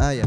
Ah, ya.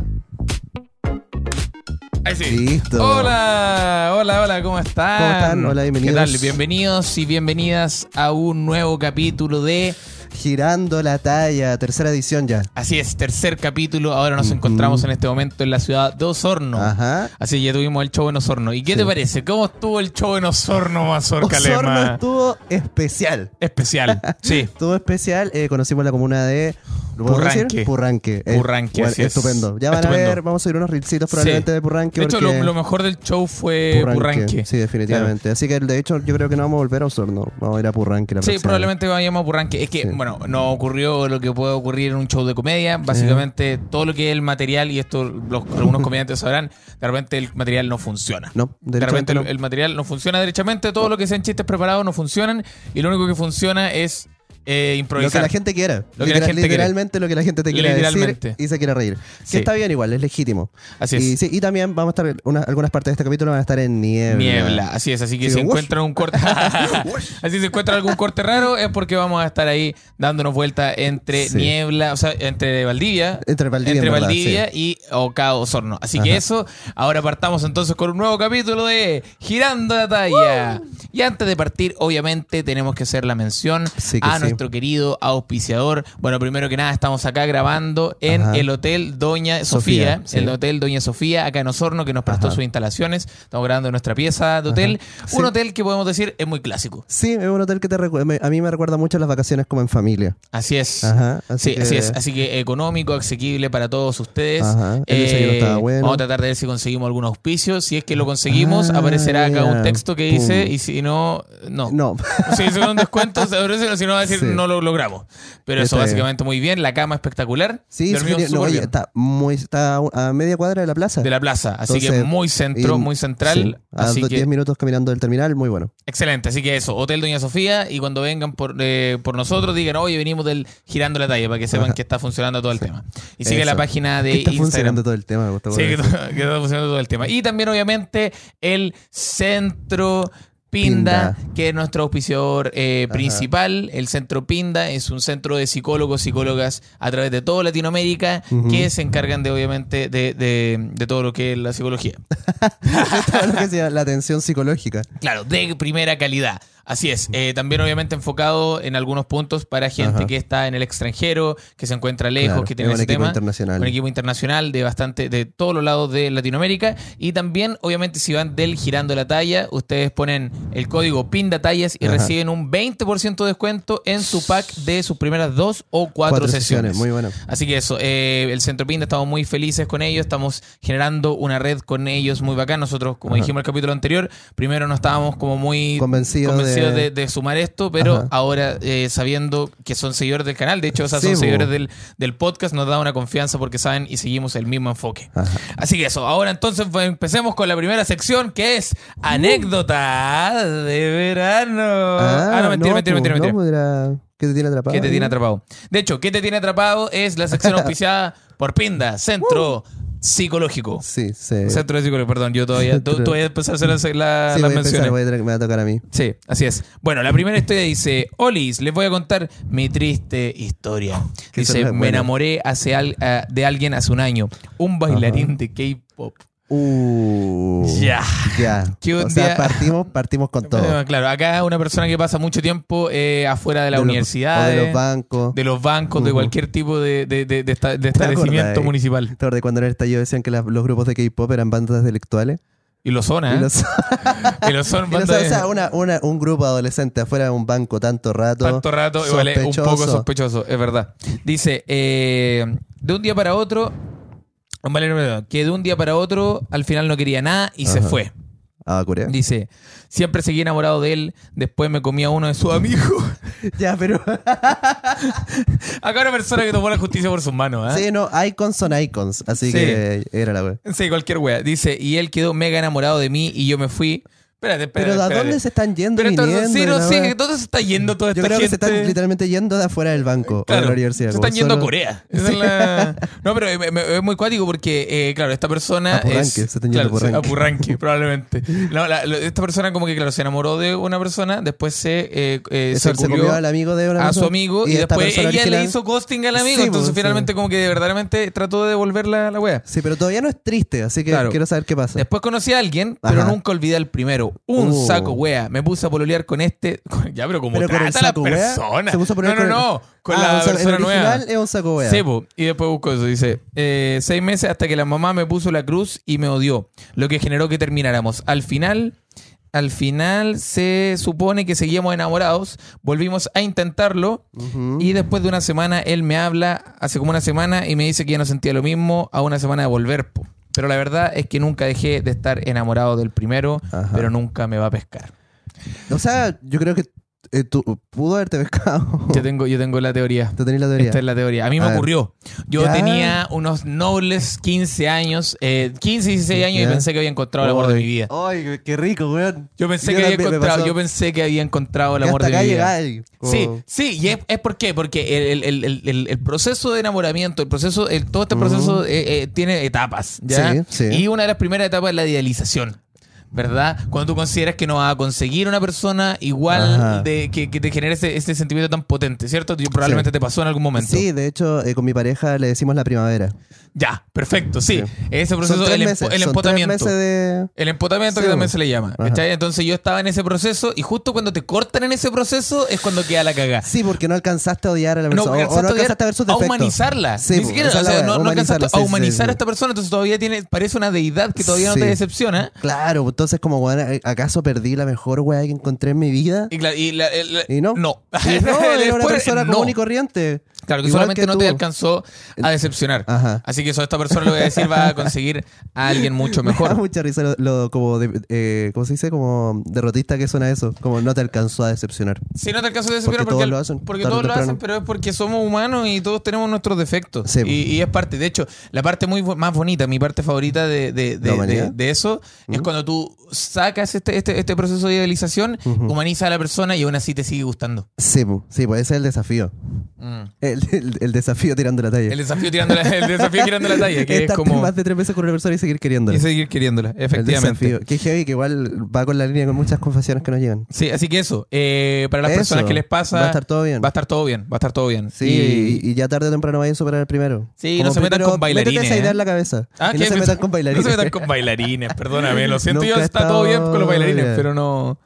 Ahí sí. Listo. Hola, hola, hola, ¿cómo están? ¿Cómo están? Hola, bienvenidos. ¿Qué tal? Bienvenidos y bienvenidas a un nuevo capítulo de. Girando la talla, tercera edición ya. Así es, tercer capítulo. Ahora nos encontramos en este momento en la ciudad de Osorno. Ajá. Así que ya tuvimos el show en Osorno. ¿Y qué te parece? ¿Cómo estuvo el show en Osorno, Mazorca Osorno Lema? estuvo especial. Especial. Sí. Estuvo especial. eh, conocimos la comuna de. ¿Lo podemos Purranque. decir? Purranque. Eh, Purranque, bueno, así es. Estupendo. Ya van Estupendo. a ver, vamos a subir unos reelcitos probablemente Sí. de Purranque. De hecho, lo, lo mejor del show fue Purranque. Sí, definitivamente. Así que de hecho, yo creo que no vamos a volver a Osorno. Vamos a ir a Purranque la Sí, próxima probablemente vayamos a Purranque. Es que, Sí. bueno, no ocurrió lo que puede ocurrir en un show de comedia. Básicamente, todo lo que es el material, y esto los, algunos comediantes sabrán, de repente el material no funciona. No, De repente derechamente el, no. el material no funciona derechamente, todo lo que sean chistes preparados no funcionan, y lo único que funciona es eh, Lo que la gente quiera. Lo que la Literal- gente quiere. literalmente lo que la gente te quiere Literalmente. decir y se quiere reír. Sí. Que está bien igual, es legítimo. Así es. Y, sí, y también vamos a estar, una- algunas partes de este capítulo van a estar en niebla. Niebla, así es, así que Sí, si encuentran un corte así si encuentran algún corte raro es porque vamos a estar ahí dándonos vuelta entre Sí. niebla, o sea, entre Valdivia, Entre Valdivia, entre en verdad, Valdivia sí. y Oca Osorno. Así que Ajá. eso, ahora partamos entonces con un nuevo capítulo de Girando la talla. Y antes de partir, obviamente tenemos que hacer la mención Sí que a sí. Nuestro querido auspiciador. Bueno, primero que nada, estamos acá grabando en Ajá. el Hotel Doña Sofía, Sofía, sí. el Hotel Doña Sofía, acá en Osorno, que nos prestó Ajá. sus instalaciones. Estamos grabando en nuestra pieza de hotel. Sí. Un hotel que podemos decir es muy clásico. Sí, es un hotel que te a mí me recuerda mucho las vacaciones como en familia. Así es. Ajá. Así sí, que, así es. Así que económico, asequible para todos ustedes. Ajá, estaba bueno. Vamos a tratar de ver si conseguimos algún auspicio. Si es que lo conseguimos, Ah, aparecerá acá un texto que dice, Pum. y si no, no. No. Si es un descuento, si no va a decir Sí. no lo logramos. Pero eso Está bien. básicamente muy bien. La cama espectacular. Sí, Dormimos sí, no, oye, está muy está a media cuadra de la plaza. de la plaza. Así que Entonces, muy centro, y- muy central. sí, a así do- que 10 minutos caminando del terminal, muy bueno. Excelente, así que eso, Hotel Doña Sofía y cuando vengan por, eh, por nosotros digan, oye, venimos del Girando la Talla para que sepan Ajá. que está funcionando todo el tema. Y sigue Eso. la página de Que está Instagram. funcionando todo el tema, me gusta Sí, que, que está funcionando todo el tema. Y también obviamente el Centro Pinda, Pinda. que es nuestro auspiciador eh, principal. El Centro Pinda es un centro de psicólogos, psicólogas a través de toda Latinoamérica que se encargan de, obviamente, de, de- de todo lo que es la psicología. Todo lo que sea la atención psicológica. Claro, de primera calidad. Así es. Eh, también obviamente enfocado en algunos puntos para gente Ajá. que está en el extranjero, que se encuentra lejos, Claro, que tiene es un ese equipo tema. internacional. Un equipo internacional de bastante, de todos los lados de Latinoamérica. Y también, obviamente, si van del girando la talla, ustedes ponen el código PINDATALLAS y Ajá. reciben un 20% de descuento en su pack de sus primeras dos o cuatro, sesiones. Muy bueno. Así que eso, eh, el Centro Pinda, estamos muy felices con ellos, estamos generando una red con ellos muy bacán. Nosotros, como Ajá. dijimos en el capítulo anterior, primero no estábamos como muy Convencido convencidos de- de, de sumar esto, pero Ajá. ahora eh, sabiendo que son seguidores del canal, de hecho, o sea, Sí, son bo. seguidores del, del podcast, nos da una confianza porque saben y seguimos el mismo enfoque. Ajá. Así que eso, ahora entonces pues, empecemos con la primera sección que es anécdota de verano. Ah, no, mentira, mentira, mentira, mentira. No, pues ¿Qué te tiene atrapado? ¿Qué te tiene atrapado? De hecho, ¿qué te tiene atrapado? Es la sección auspiciada por Pinda, Centro Psicológico. Sí, sí. Centro de Psicológico, perdón, yo todavía, tú, tú vas a empezar a hacer las, Sí, las voy a empezar, menciones. voy a tener- me va a tocar a mí. Sí, así es. Bueno, la primera historia dice, Olis, les voy a contar mi triste historia. Dice, me enamoré hace al- ah, de alguien hace un año, un bailarín de K-pop. Uh, Ya. Ya. O sea, partimos, partimos con todo. Eh, Claro, acá una persona que pasa mucho tiempo eh, afuera de la De universidad, de los bancos. de los bancos, de cualquier tipo de, de- de- de esta- de ¿Te establecimiento acordás? municipal. ¿Te acuerdas cuando era el estallido decían que la- los grupos de K-pop eran bandas intelectuales? Y lo son, ¿eh? Y los- Y lo son y o sea, de- una- una- un grupo adolescente afuera de un banco tanto rato. tanto rato, igual es un poco sospechoso. sospechoso, es verdad. Dice, eh, de un día para otro, un que de un día para otro al final no quería nada y se Ajá. fue. Ah, Corea. Dice, siempre seguí enamorado de él, después me comía uno de sus amigos. ya, pero. Acá una persona que tomó la justicia por sus manos, ¿eh? sí, no, icons son icons. Así Sí. que era la wea. Sí, cualquier wea. Dice, y él quedó mega enamorado de mí y yo me fui, Espérate, espérate. Pero ¿a espérate. dónde se están yendo Pero y entonces, viniendo? sí, y no, la sí? ¿dónde se está yendo toda Yo esta creo que se están literalmente yendo de afuera del banco o de Claro, la universidad. Se están yendo a Corea. Esa es la- No, pero es muy cuático porque, eh, claro, esta persona. Es, se están yendo claro, a Purranque. probablemente. No, la- esta persona, como que, claro, se enamoró de una persona, después se, eh, eh, Eso, se se comió al amigo de una a su amigo y, esta después ella le hizo ghosting al amigo. Sí, entonces, pues, finalmente, como que verdaderamente trató de devolverla a la wea. Sí, pero todavía no es triste, así que Claro. quiero saber qué pasa. Después conocí a alguien, pero nunca olvidé al primero. Un Uh. saco wea. Me puse a pololear con este. Ya, pero como Pero con el trata a la saco wea, persona. se puso a no, no, con no. Con Ah, la o sea, persona el nueva. original es un saco wea. Sí, po. y después busco eso. Dice, eh, seis meses hasta que la mamá me puso la cruz y me odió, lo que generó que termináramos. Al final, al final se supone que seguíamos enamorados, volvimos a intentarlo Ujú. y después de una semana él me habla, hace como una semana, y me dice que ya no sentía lo mismo a una semana de volver. po. Pero la verdad es que nunca dejé de estar enamorado del primero, Ajá. pero nunca me va a pescar. O sea, yo creo que eh, tú pudo haberte pescado. Yo tengo, yo tengo la teoría. Tú tenés la teoría. Esta es la teoría. A mí me ocurrió. Yo Ya. tenía unos nobles 15 años, eh, 15, 16 años Ya. y pensé que había encontrado el amor de mi vida. Ay, qué rico, weón. Yo pensé Yo que había encontrado, yo pensé que había encontrado el amor de mi vida. como- Sí, sí, y es, es por qué, porque el, el- el- proceso de enamoramiento, el proceso, el- todo este proceso eh, eh, tiene etapas, ¿ya? Sí, sí. Y una de las primeras etapas es la idealización. ¿Verdad? Cuando tú consideras que no vas a conseguir una persona igual de que, que te genere ese, ese sentimiento tan potente, ¿cierto? Y probablemente Sí. te pasó en algún momento. Sí, de hecho, eh, con mi pareja le decimos la primavera. Ya, perfecto, sí. Sí. Ese proceso, el, meses, el empotamiento. de... El empotamiento Sí, que también se le llama. Entonces yo estaba en ese proceso y justo cuando te cortan en ese proceso es cuando queda la cagada. Sí, porque no alcanzaste a odiar a la No, persona. o- o alcanzaste no alcanzaste a ver sus a defectos. humanizarla. Sí, Ni siquiera, o sea, no, no alcanzaste a humanizar a esta persona, entonces todavía tiene, parece una deidad que todavía no te decepciona. Claro, entonces como, ¿acaso perdí la mejor weá que encontré en mi vida? Y, la- el- Y no. No. Y no, era una persona común y corriente. Claro, que Igual solamente que no te alcanzó a decepcionar. Ajá. Así que eso a esta persona le voy a decir va a conseguir a alguien mucho Me da mejor. mucha risa lo, lo- como, de, eh, ¿cómo se dice? Como derrotista que suena eso. Como no te alcanzó a decepcionar. Si no te alcanzo de decepcionar Porque porque, todos lo hacen, porque todos lo hacen, pero es porque somos humanos y todos tenemos nuestros defectos. Sí. Y, y es parte. De hecho, la parte muy más bonita, mi parte favorita de, de- de- eso, es cuando tú sacas este, este, este proceso de idealización, humanizas a la persona y aún así te sigue gustando. Sí, sí, pues ese es el desafío. Mm. El, el- el desafío tirando la talla. El desafío tirando la, el desafío tirando la talla, que es como. más de tres veces con una persona y seguir queriéndola. Y seguir queriéndola, El efectivamente. desafío. Que heavy, que igual va con la línea con muchas confesiones que nos llegan. Sí, así que eso. eh, para las Eso. personas que les pasa. Va a estar todo bien. Va a estar todo bien, va a estar todo bien. Sí, y, y ya tarde o temprano vayan a superar el primero. Sí, Como no se metan primero, con bailarines, esa idea ¿eh? en la cabeza. Ah, y no se metan con bailarines. No se metan con bailarines, perdóname. Lo siento, yo Nunca está todo bien con los bailarines, pero no.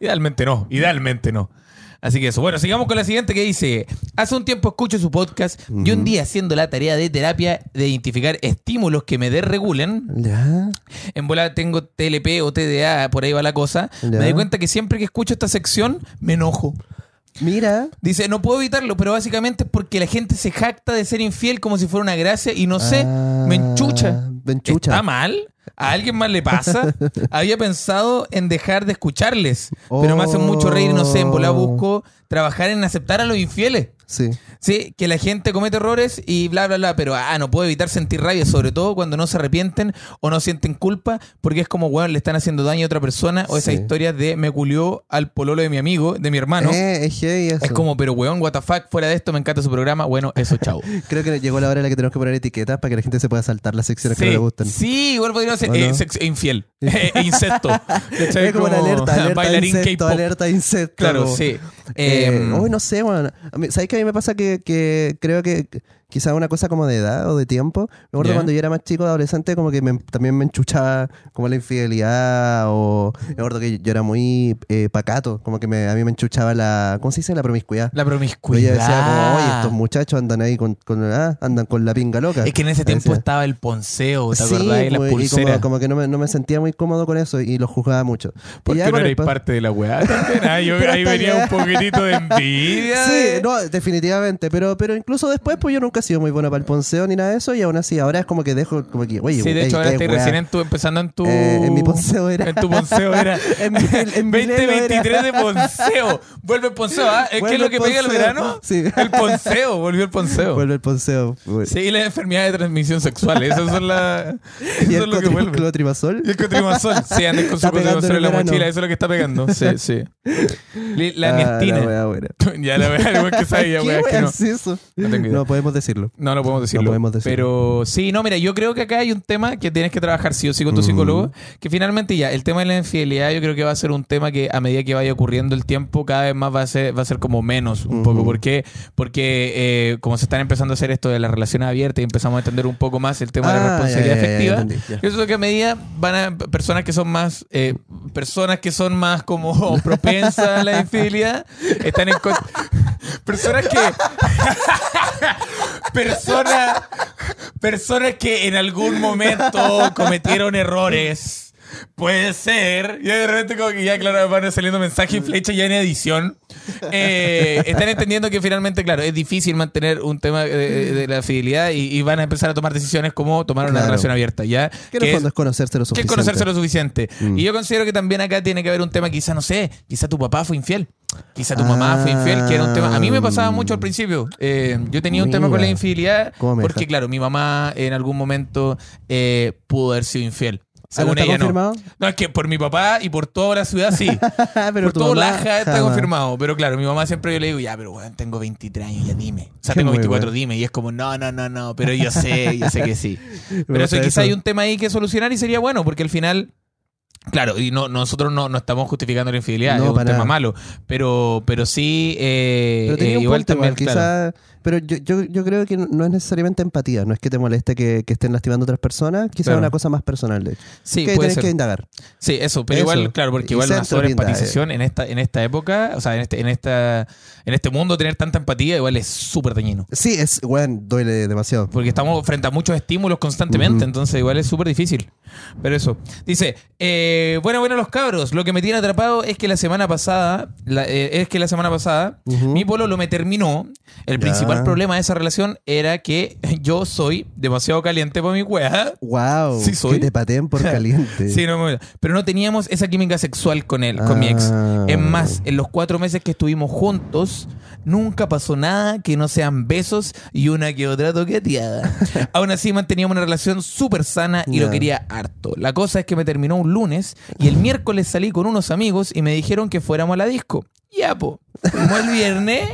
Idealmente no, idealmente no. Así que eso. Bueno, sigamos con la siguiente que dice: Hace un tiempo escucho su podcast y un día haciendo la tarea de terapia de identificar estímulos que me desregulen, Ya. en bola tengo TLP o TDA, por ahí va la cosa, Ya. me doy cuenta que siempre que escucho esta sección me enojo. Mira. Dice, no puedo evitarlo, pero básicamente es porque la gente se jacta de ser infiel como si fuera una gracia y no sé, Ah, me enchucha. me enchucha. ¿Está mal? ¿A alguien más le pasa? Había pensado en dejar de escucharles, pero me hacen mucho reír no sé, en bola Oh. busco trabajar en aceptar a los infieles. Sí. Sí, que la gente comete errores y bla, bla, bla, pero ah, no puedo evitar sentir rabia, sobre todo cuando no se arrepienten o no sienten culpa, porque es como, weón, le están haciendo daño a otra persona, o esa historia de me culió al pololo de mi amigo, de mi hermano. Eh, es. Es como, pero weón, what the fuck, fuera de esto me encanta su programa. Bueno, eso, chao. Creo que llegó la hora en la que tenemos que poner etiquetas para que la gente se pueda saltar las secciones que no le gustan. sí, igual podría ser ¿O eh, no? sex- infiel, eh, incesto. Es como una alerta, alerta bailarín alerta insecto. Claro, sí. Eh, Eh, uy, no sé, bueno. ¿Sabes qué a mí me pasa que, que creo que quizá una cosa como de edad o de tiempo? Me acuerdo cuando yo era más chico, adolescente, como que me- también me enchuchaba como la infidelidad o... Me acuerdo que yo era muy eh, pacato, como que me- a mí me enchuchaba la... ¿Cómo se dice? La promiscuidad. la Yo promiscuidad. decía como, oye, estos muchachos andan ahí con, con- ah, andan con la pinga loca. Es que en ese tiempo Decía. estaba el ponceo, ¿te Sí, acordás? Y las pues, y como, como que no me, no me sentía muy cómodo con eso y lo juzgaba mucho. Porque no el erais pa- parte de la weá ah, yo ahí venía un poquitito de envidia. Sí, no, definitivamente. Pero, pero incluso después, pues yo nunca sido muy bueno para el ponceo ni nada de eso. Y aún así, ahora es como que dejo, como que, oye, Sí, de hecho ahora estoy recién en tu, empezando en tu... Eh, en mi ponceo era. En tu ponceo era. En mi- en mi lelo era. 2023 de ponceo. Vuelve el ponceo, ¿ah? ¿Es que es lo el que pega el verano? Sí. El ponceo, volvió el ponceo. Vuelve el ponceo. Sí, y las enfermedades de transmisión sexual. Esas son las... Y Eso el es lo que vuelve. clotrimazol. Y el. Sí, andes con su Está cotrimazol en la el verano. mochila. Eso es lo que está pegando. Sí, sí. La Ah, la wea ya la wea, igual que sabía, ¿Qué wea, que no. es eso? No podemos decirlo. No, no podemos decirlo. No podemos decirlo. Pero sí, no, mira, yo creo que acá hay un tema que tienes que trabajar sí o sí con tu Mm. psicólogo. Que finalmente ya, el tema de la infidelidad, yo creo que va a ser un tema que a medida que vaya ocurriendo el tiempo, cada vez más va a ser, va a ser como menos un poco. ¿Por qué? Porque eh, como se están empezando a hacer esto de las relaciones abiertas y empezamos a entender un poco más el tema de la Ah, responsabilidad ya, ya, ya. Yo creo que a medida van a personas que son más eh, personas que son más como propensas a la infidelidad están en personas que personas personas que en algún momento cometieron errores Puede ser. Y de repente como que ya, claro, van saliendo mensajes y flechas ya en edición. Eh, están entendiendo que finalmente, claro, es difícil mantener un tema de, la fidelidad y, y van a empezar a tomar decisiones como tomar una Claro. relación abierta, ¿ya? Que en el es- fondo es conocerse lo que es suficiente. conocerse lo suficiente. Mm. Y yo considero que también acá tiene que haber un tema, quizá, no sé, quizá tu papá fue infiel. Quizá tu mamá fue infiel, que era un tema. A mí me pasaba mucho al principio. Eh, yo tenía un tema con la infidelidad ¿Cómo me porque, claro, mi mamá en algún momento eh, pudo haber sido infiel. Ah, ¿no Según está ella, confirmado? no. No, es que por mi papá y por toda la ciudad, sí. pero por todo Laja está confirmado. Pero claro, mi mamá siempre yo le digo, ya, pero bueno, tengo 23 años, ya dime. O sea, tengo muy 24, bueno. dime. Y es como, no, no, no, no, pero yo sé, yo sé que sí. Me Pero eso quizá eso. hay un tema ahí que solucionar y sería bueno, porque al final. Claro, y no, nosotros no, no estamos justificando la infidelidad, No, es un para tema nada. malo. Pero, pero sí, eh, Pero eh, igual también. igual, claro. quizá- Pero yo, yo, yo creo que no es necesariamente empatía. No es que te moleste que, que estén lastimando a otras personas. Quizá Claro. es una cosa más personal, de hecho. Sí, que puede tienes ser. que indagar. Sí, eso, pero Eso. igual, claro, porque igual una sobreempatización en esta, en esta época, o sea, en este, en esta, en este mundo tener tanta empatía igual es súper dañino. Sí, es, bueno, duele demasiado. Porque estamos frente a muchos estímulos constantemente, entonces igual es súper difícil. Pero eso. Dice, eh, bueno, bueno, los cabros, lo que me tiene atrapado es que la semana pasada, la- eh, es que la semana pasada, mi pololo me terminó. El Ya. principal problema de esa relación era que yo soy demasiado caliente para mi wea. Wow, Sí soy. que te pateen por caliente. Sí, no, pero no teníamos esa química sexual con él, con mi ex. Ah. Es más, en los cuatro meses que estuvimos juntos, nunca pasó nada que no sean besos y una que otra toqueteada. Aún así, manteníamos una relación súper sana y lo quería harto. La cosa es que me terminó un lunes y el miércoles salí con unos amigos y me dijeron que fuéramos a la disco. Ya, po. Como el viernes,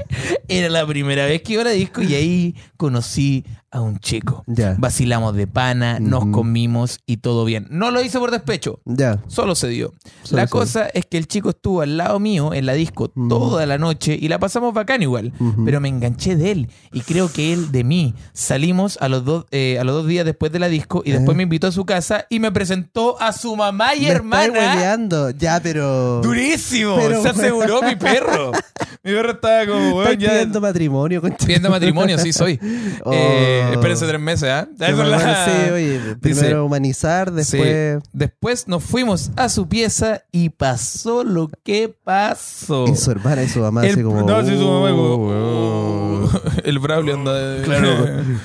era la primera vez que iba a la disco y ahí conocí a un chico. Ya. Vacilamos de pana, nos comimos y todo bien. No lo hice por despecho. Ya. Solo se dio. Solo la se cosa es que el chico estuvo al lado mío en la disco Mm. toda la noche y la pasamos bacán igual. Ujú. Pero me enganché de él y creo que él de mí. Salimos a los dos, eh, a los dos días después de la disco y después Eh. me invitó a su casa y me presentó a su mamá y Me hermana. hueleando. Ya, pero. Durísimo. Pero, se aseguró mi perro. Mi perro estaba como, weón, ya. pidiendo matrimonio, concha. Pidiendo matrimonio, sí soy. Oh. Eh, espérense tres meses, ¿ah? Qué Eso es la- sí, oye, primero Dice- humanizar, Sí. después. Después nos fuimos a su pieza y pasó lo que pasó. Y su hermana y su mamá, El- así como. no, sí, su mamá como, "Oh, "Oh". El Braulio anda de... Claro,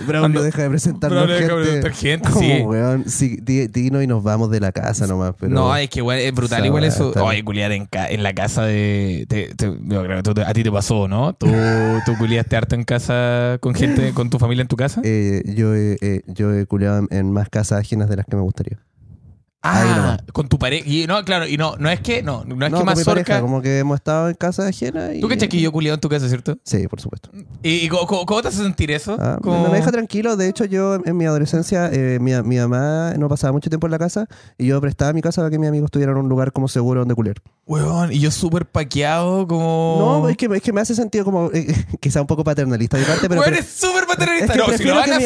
Braulio Anda- deja de presentarnos Braulio deja de gente. presentar gente, Como, sí. weón, sí, di- Dino y nos vamos de la casa nomás. Pero, No, es que igual es brutal Esa igual weá eso. está- Oye, culiar en, ca- en la casa de... te- te- yo creo que tú- a ti te pasó, ¿no? ¿Tú, tú culiaste harto en casa con gente, con tu familia en tu casa? eh, yo, he- eh, yo he culeado en, en más casas ajenas de las que me gustaría. Ah, con tu pareja. Y no, claro, y no, no es que, no, no es no, que más cerca... como que hemos estado en casas ajenas. Y... Tú cachas que yo culiado en tu casa, ¿cierto? Sí, por supuesto. ¿Y, y cómo, te hace sentir eso? Ah, Como- no me deja tranquilo. De hecho, yo en mi adolescencia, eh, mi, mi mamá no pasaba mucho tiempo en la casa y yo prestaba mi casa para que mis amigos tuvieran un lugar como seguro donde culiar. Weón, y yo súper paqueado, como. No, es que, es que me hace sentido como, eh, quizá un poco paternalista de parte, pero... Weón, pre- es súper es paternalista. que no, si lo van que a mi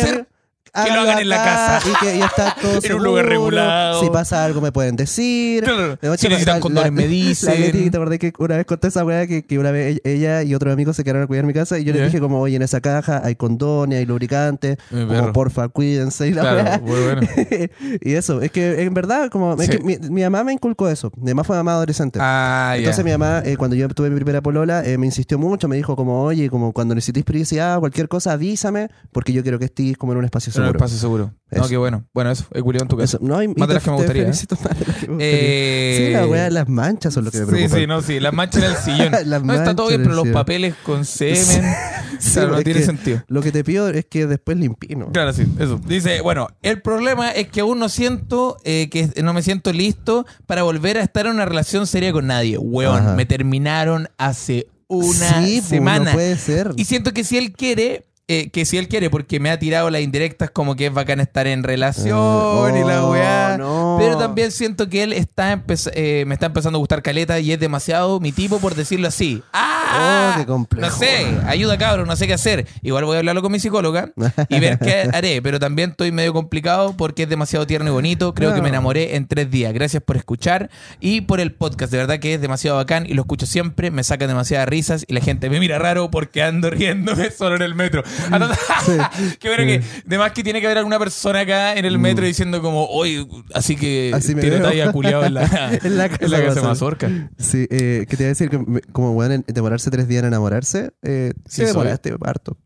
ami- háganlo hagan en la casa. Y que ya está todo En un lugar regulado. Si pasa algo me pueden decir. Claro. Si necesitan la- condones, la- me La dicen. Leti, te acordé que una vez conté esa weá que, que una vez ella y otros amigos se quedaron a cuidar mi casa y yo Ya. les dije como, oye, en esa caja hay condones, hay lubricantes, Mi como porfa, cuídense y la Claro, bueno. y eso, es que en verdad, como es Sí. que mi, mi mamá me inculcó eso. Mi mamá fue mamá adolescente. Ah. Entonces mi mamá, eh, cuando yo tuve mi primera polola, eh, me insistió mucho, me dijo como, oye, como cuando necesites privacidad o cualquier cosa, avísame, porque yo quiero que estés como en un espacio Seguro. espacio seguro. No, qué bueno. Bueno, eso. He culiado en tu casa. Eso, no, y, y Más de las te- que me te gustaría, ¿eh? más de las que me gustaría. Eh, Sí, la weá de las manchas son lo que me Sí, preocupa. sí, no, sí. Las manchas en el sillón. Las no, está todo bien, en pero el los papeles con semen. Sí, claro, no es tiene sentido. Lo que te pido es que después limpie, ¿no? Claro, sí, eso. Dice, bueno, el problema es que aún no siento, eh, que no me siento listo para volver a estar en una relación seria con nadie. Weón, Ajá. me terminaron hace una Sí, pues, semana. no puede ser. Y siento que si él quiere, eh, que si él quiere, porque me ha tirado las indirectas como que es bacán estar en relación y la Oh, weá. no. Pero también siento que él está eh, me está empezando a gustar caleta y es demasiado mi tipo, por decirlo así. ¡Ah! Oh, qué complejo. No sé, ayuda cabrón, no sé qué hacer. Igual voy a hablarlo con mi psicóloga y ver qué haré, pero también estoy medio complicado porque es demasiado tierno y bonito. Creo que me enamoré en tres días. Gracias por escuchar y por el podcast. De verdad que es demasiado bacán y lo escucho siempre. Me saca demasiadas risas y la gente me mira raro porque ando riéndome solo en el metro. Qué bueno que, además que tiene que haber alguna persona acá en el metro diciendo como, oye, así que Mm. Así me tiene talla culiado en la, En la casa en la casa de Mazorca. Sí, eh, que te iba a decir que como weón, en demorarse tres días en enamorarse, eh, Sí, sí, soy. demoraste harto.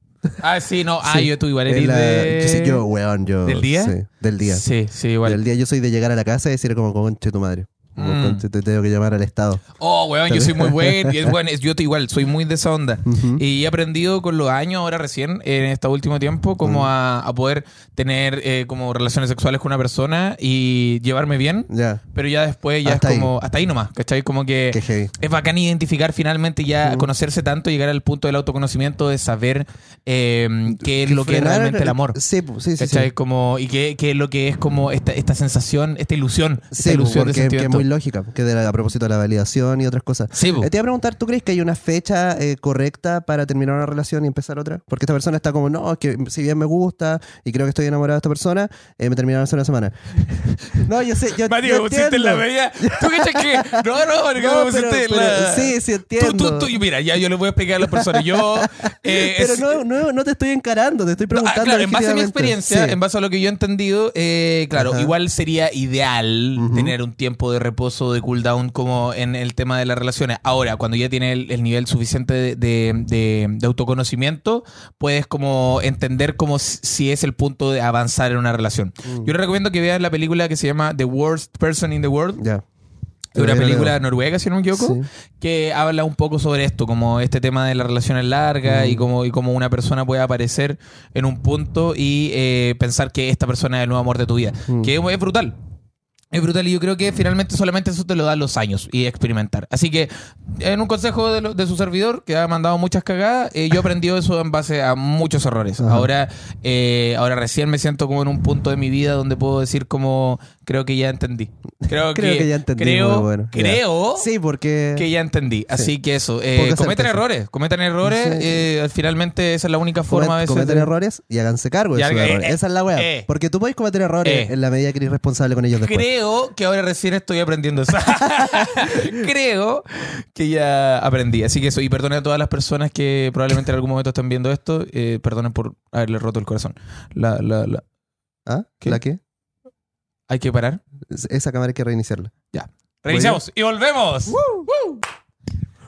Ah, sí, no. Ah, Sí. yo tú igual eres la- de... yo, sí, yo, weón, yo. ¿Del día? Sí, del día. Sí, sí, igual. Del día yo soy de llegar a la casa y decir como, conche tu madre. Mm. te tengo que llamar al Estado. Oh, weón, yo soy muy buen. y es bueno, es- yo estoy igual, soy muy de esa onda. Y he aprendido con los años, ahora recién, en este último tiempo, como a, a poder tener eh, como relaciones sexuales con una persona y llevarme bien. Ya, Pero ya después ya Hasta es ahí. como, hasta ahí nomás, ¿cachai? Como que es bacán identificar finalmente ya, Mm. conocerse tanto, llegar al punto del autoconocimiento de saber eh, qué es lo que es realmente el amor. Sí, sí, sí. ¿Cachai? sí. Como, y qué, qué es lo que es como esta, esta sensación, esta ilusión, esta Sí, ilusión de sentimiento. Muy lógica, que de la- a propósito de la validación y otras cosas. Sí. Eh, te iba a preguntar, ¿tú crees que hay una fecha eh, correcta para terminar una relación y empezar otra? Porque esta persona está como, no, es que si bien me gusta y creo que estoy enamorado de esta persona, eh, me terminaron hace una semana. no, yo sé, yo, Mati, yo pusiste en la media. ¿Tú cachas que? No, no, porque No, pusiste pero- la. sí, sí Tú, entiendo. tú, tú, mira, ya yo le voy a explicar a las personas. Yo. eh, Pero es- no, no, no te estoy encarando, te estoy No, ah, preguntando. claro, en base a mi experiencia, Sí. en base a lo que yo he entendido, eh, claro, Ajá. igual sería ideal Ujú. tener un tiempo de reposo, de cooldown, como en el tema de las relaciones. Ahora, cuando ya tiene el, el nivel suficiente de, de- de- de autoconocimiento, puedes como entender como si- es el punto de avanzar en una relación. Mm. Yo le recomiendo que vean la película que se llama The Worst Person in the World. Ya. Es una película noruega, si no me equivoco, Sí. que habla un poco sobre esto, como este tema de las relaciones largas Mm. y cómo y una persona puede aparecer en un punto y eh, pensar que esta persona es el nuevo amor de tu vida. Mm. Que es, es brutal. Es brutal y yo creo que finalmente solamente eso te lo dan los años y experimentar. Así que en un consejo de, lo- de su servidor, que ha mandado muchas cagadas, eh, yo he aprendido eso en base a muchos errores. Ajá. Ahora, eh, ahora recién me siento como en un punto de mi vida donde puedo decir como, creo que ya entendí. Creo, Creo que ya entendí, Creo, bueno. Creo Sí, porque. que ya entendí. Así que eso, eh, certeza. errores, cometen errores. Sí. eh, finalmente esa es la única forma veces cometen de- errores y háganse cargo de sus eh, errores. eh, Esa es la weá. eh. Porque tú puedes cometer errores en la medida que eres responsable con ellos después. Creo que ahora recién estoy aprendiendo eso. Creo que ya aprendí. Así que eso. Y perdonen a todas las personas que probablemente en algún momento estén viendo esto. perdonen por haberle roto el corazón. La, la, la- ¿Ah? ¿Qué? ¿La qué? Hay que parar. Es- Esa cámara hay que reiniciarla. Reiniciamos y volvemos.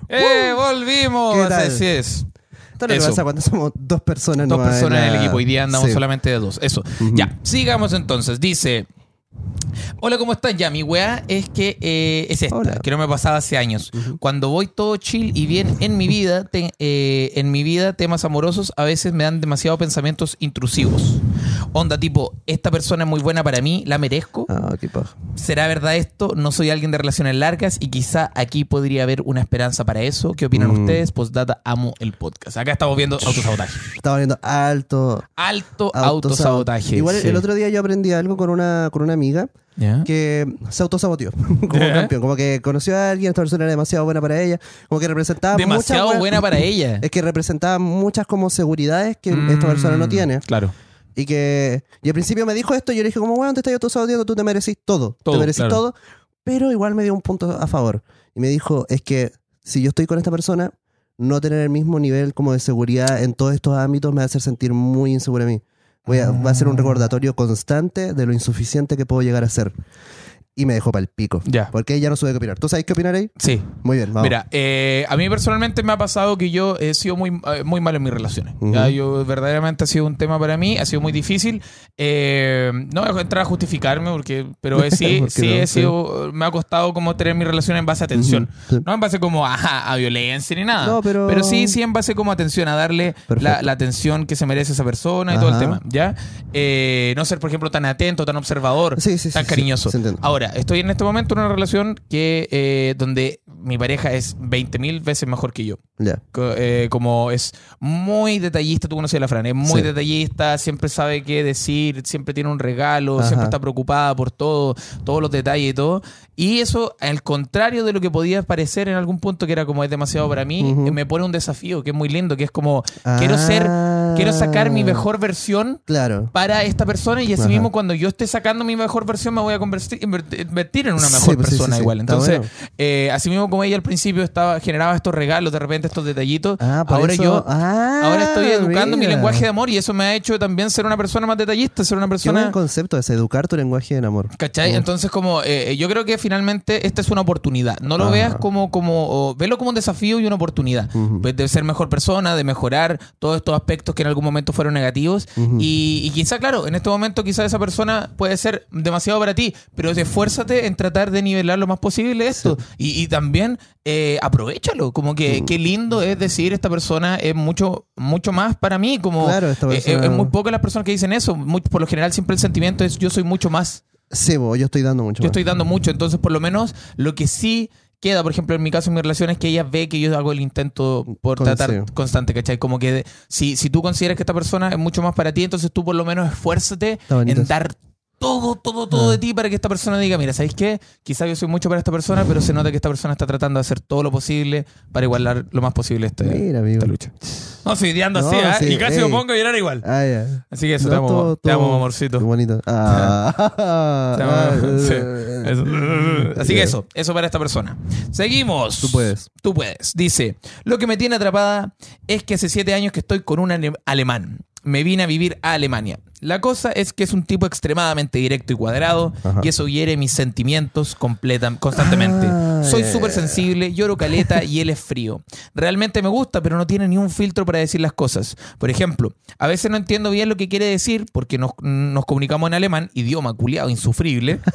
¡Eh! ¡Volvimos! ¿Qué tal? Así es. Esto es lo que Eso. pasa cuando somos dos personas Dos nomás personas en el la- equipo. Hoy día andamos Sí. solamente de dos. Eso. Ujú. Ya, sigamos entonces. Dice. Hola, ¿cómo estás? Ya, mi weá es que eh, es esta, Hola. que no me pasaba hace años. Cuando voy todo chill y bien en mi vida, te- eh, en mi vida, temas amorosos a veces me dan demasiados pensamientos intrusivos. Onda tipo, esta persona es muy buena para mí, la merezco. Ah, qué paja. ¿Será verdad esto? No soy alguien de relaciones largas y quizá aquí podría haber una esperanza para eso. ¿Qué opinan Mm. ustedes? Postdata, amo el podcast. Acá estamos viendo autosabotaje. Estaba viendo alto. Alto autosabotaje. autosabotaje. Igual sí. el otro día yo aprendí algo con una, con una amiga ¿Ya? que se autosaboteó como ¿Ya? campeón. Como que conoció a alguien, esta persona era demasiado buena para ella. Como que representaba Demasiado buena para ella. Es que representaba muchas como seguridades que Mm, esta persona no tiene. Claro. Y que y al principio me dijo esto y yo le dije como, bueno, te estás autosaboteando, tú te mereces todo. Todo, te mereces claro. todo. Pero igual me dio un punto a favor. Y me dijo, es que si yo estoy con esta persona, no tener el mismo nivel como de seguridad en todos estos ámbitos me va a hacer sentir muy inseguro a mí. Voy a, va a ser un recordatorio constante de lo insuficiente que puedo llegar a ser. Y me dejó para el pico. Ya. Porque ella no supe qué opinar. ¿Tú sabes qué opinar ahí? Sí. Muy bien, vamos. Mira, eh, a mí personalmente me ha pasado que yo he sido muy, eh, muy malo en mis relaciones. Ya, yo verdaderamente ha sido un tema para mí, ha sido muy difícil. Eh, no voy a entrar a justificarme, porque, pero eh, sí, ¿Por qué sí, no? he Sí. sido, me ha costado como tener mi relación en base a atención. Sí. No en base como a, a violencia ni nada. No, pero- sí, sí en base como atención, a darle la, atención que se merece esa persona y todo el tema. ¿Ya? No ser, por ejemplo, tan atento, tan observador, Sí, tan cariñoso. entiende. Ahora, estoy en este momento en una relación que eh, donde mi pareja es 20 mil veces mejor que yo. Co- eh, como es muy detallista, tú conoces a la Fran, es muy Sí. detallista, siempre sabe qué decir, siempre tiene un regalo, Ajá. siempre está preocupada por todo, todos los detalles y todo. Y eso, al contrario de lo que podía parecer en algún punto que era como es demasiado para mí, me pone un desafío que es muy lindo, que es como quiero ser, quiero sacar mi mejor versión Claro. para esta persona y así Ajá. mismo cuando yo esté sacando mi mejor versión me voy a convertir, invertir en una Sí, mejor pues sí, persona sí, sí. igual. Entonces, bueno. eh, así mismo como ella al principio estaba generaba estos regalos, de repente estos detallitos, Ah, ahora eso- yo Ah, ahora estoy educando mi mira. lenguaje de amor y eso me ha hecho también ser una persona más detallista, ser una Qué persona buen concepto es educar tu lenguaje en amor. ¿Cachai? Entonces, como eh, yo creo que finalmente esta es una oportunidad. No lo Ajá. veas como, como o velo como un desafío y una oportunidad. Ujú. Pues, De ser mejor persona, de mejorar todos estos aspectos que en algún momento fueron negativos. Ujú. y, y quizá, claro, en este momento quizá esa persona puede ser demasiado para ti, pero esfuérzate en tratar de nivelar lo más posible esto. Y, y también eh, aprovechalo. Como que Mm. qué lindo es decir, esta persona es mucho, mucho más para mí. Como, Claro, esta eh, eh, persona- es muy pocas las personas que dicen eso. Muy- por lo general siempre el sentimiento es yo soy mucho más. Sí, bo, yo estoy dando mucho. Yo más. estoy dando mucho, entonces por lo menos lo que sí queda, por ejemplo, en mi caso, en mi relación, es que ella ve que yo hago el intento por Con- tratar sí. constante, ¿cachai? Como que de- si, si tú consideras que esta persona es mucho más para ti, entonces tú por lo menos esfuérzate en dar todo, todo, todo Ah. de ti para que esta persona diga, mira, ¿sabéis qué? Quizá yo soy mucho para esta persona, pero se nota que esta persona está tratando de hacer todo lo posible para igualar lo más posible este, Mira, amigo. esta lucha. No, estoy ideando No, así, ¿eh? sí, y casi ey. me pongo a llorar igual. Ah, ya. Así que eso, No, te amo, todo- te amo, todo- amorcito. Qué bonito. Ah, Te amo. ah, Sí, eh, eso. Así que eso, eso para esta persona. Seguimos. Tú puedes. Tú puedes. Dice, lo que me tiene atrapada es que hace siete años que estoy con un ale- alemán. Me vine a vivir a Alemania. La cosa es que es un tipo extremadamente directo y cuadrado Ajá. y eso hiere mis sentimientos completa, constantemente. Ah, Soy ya, súper sensible, lloro caleta y él es frío. Realmente me gusta, pero no tiene ni un filtro para decir las cosas. Por ejemplo, a veces no entiendo bien lo que quiere decir porque nos, nos comunicamos en alemán, idioma culiado insufrible.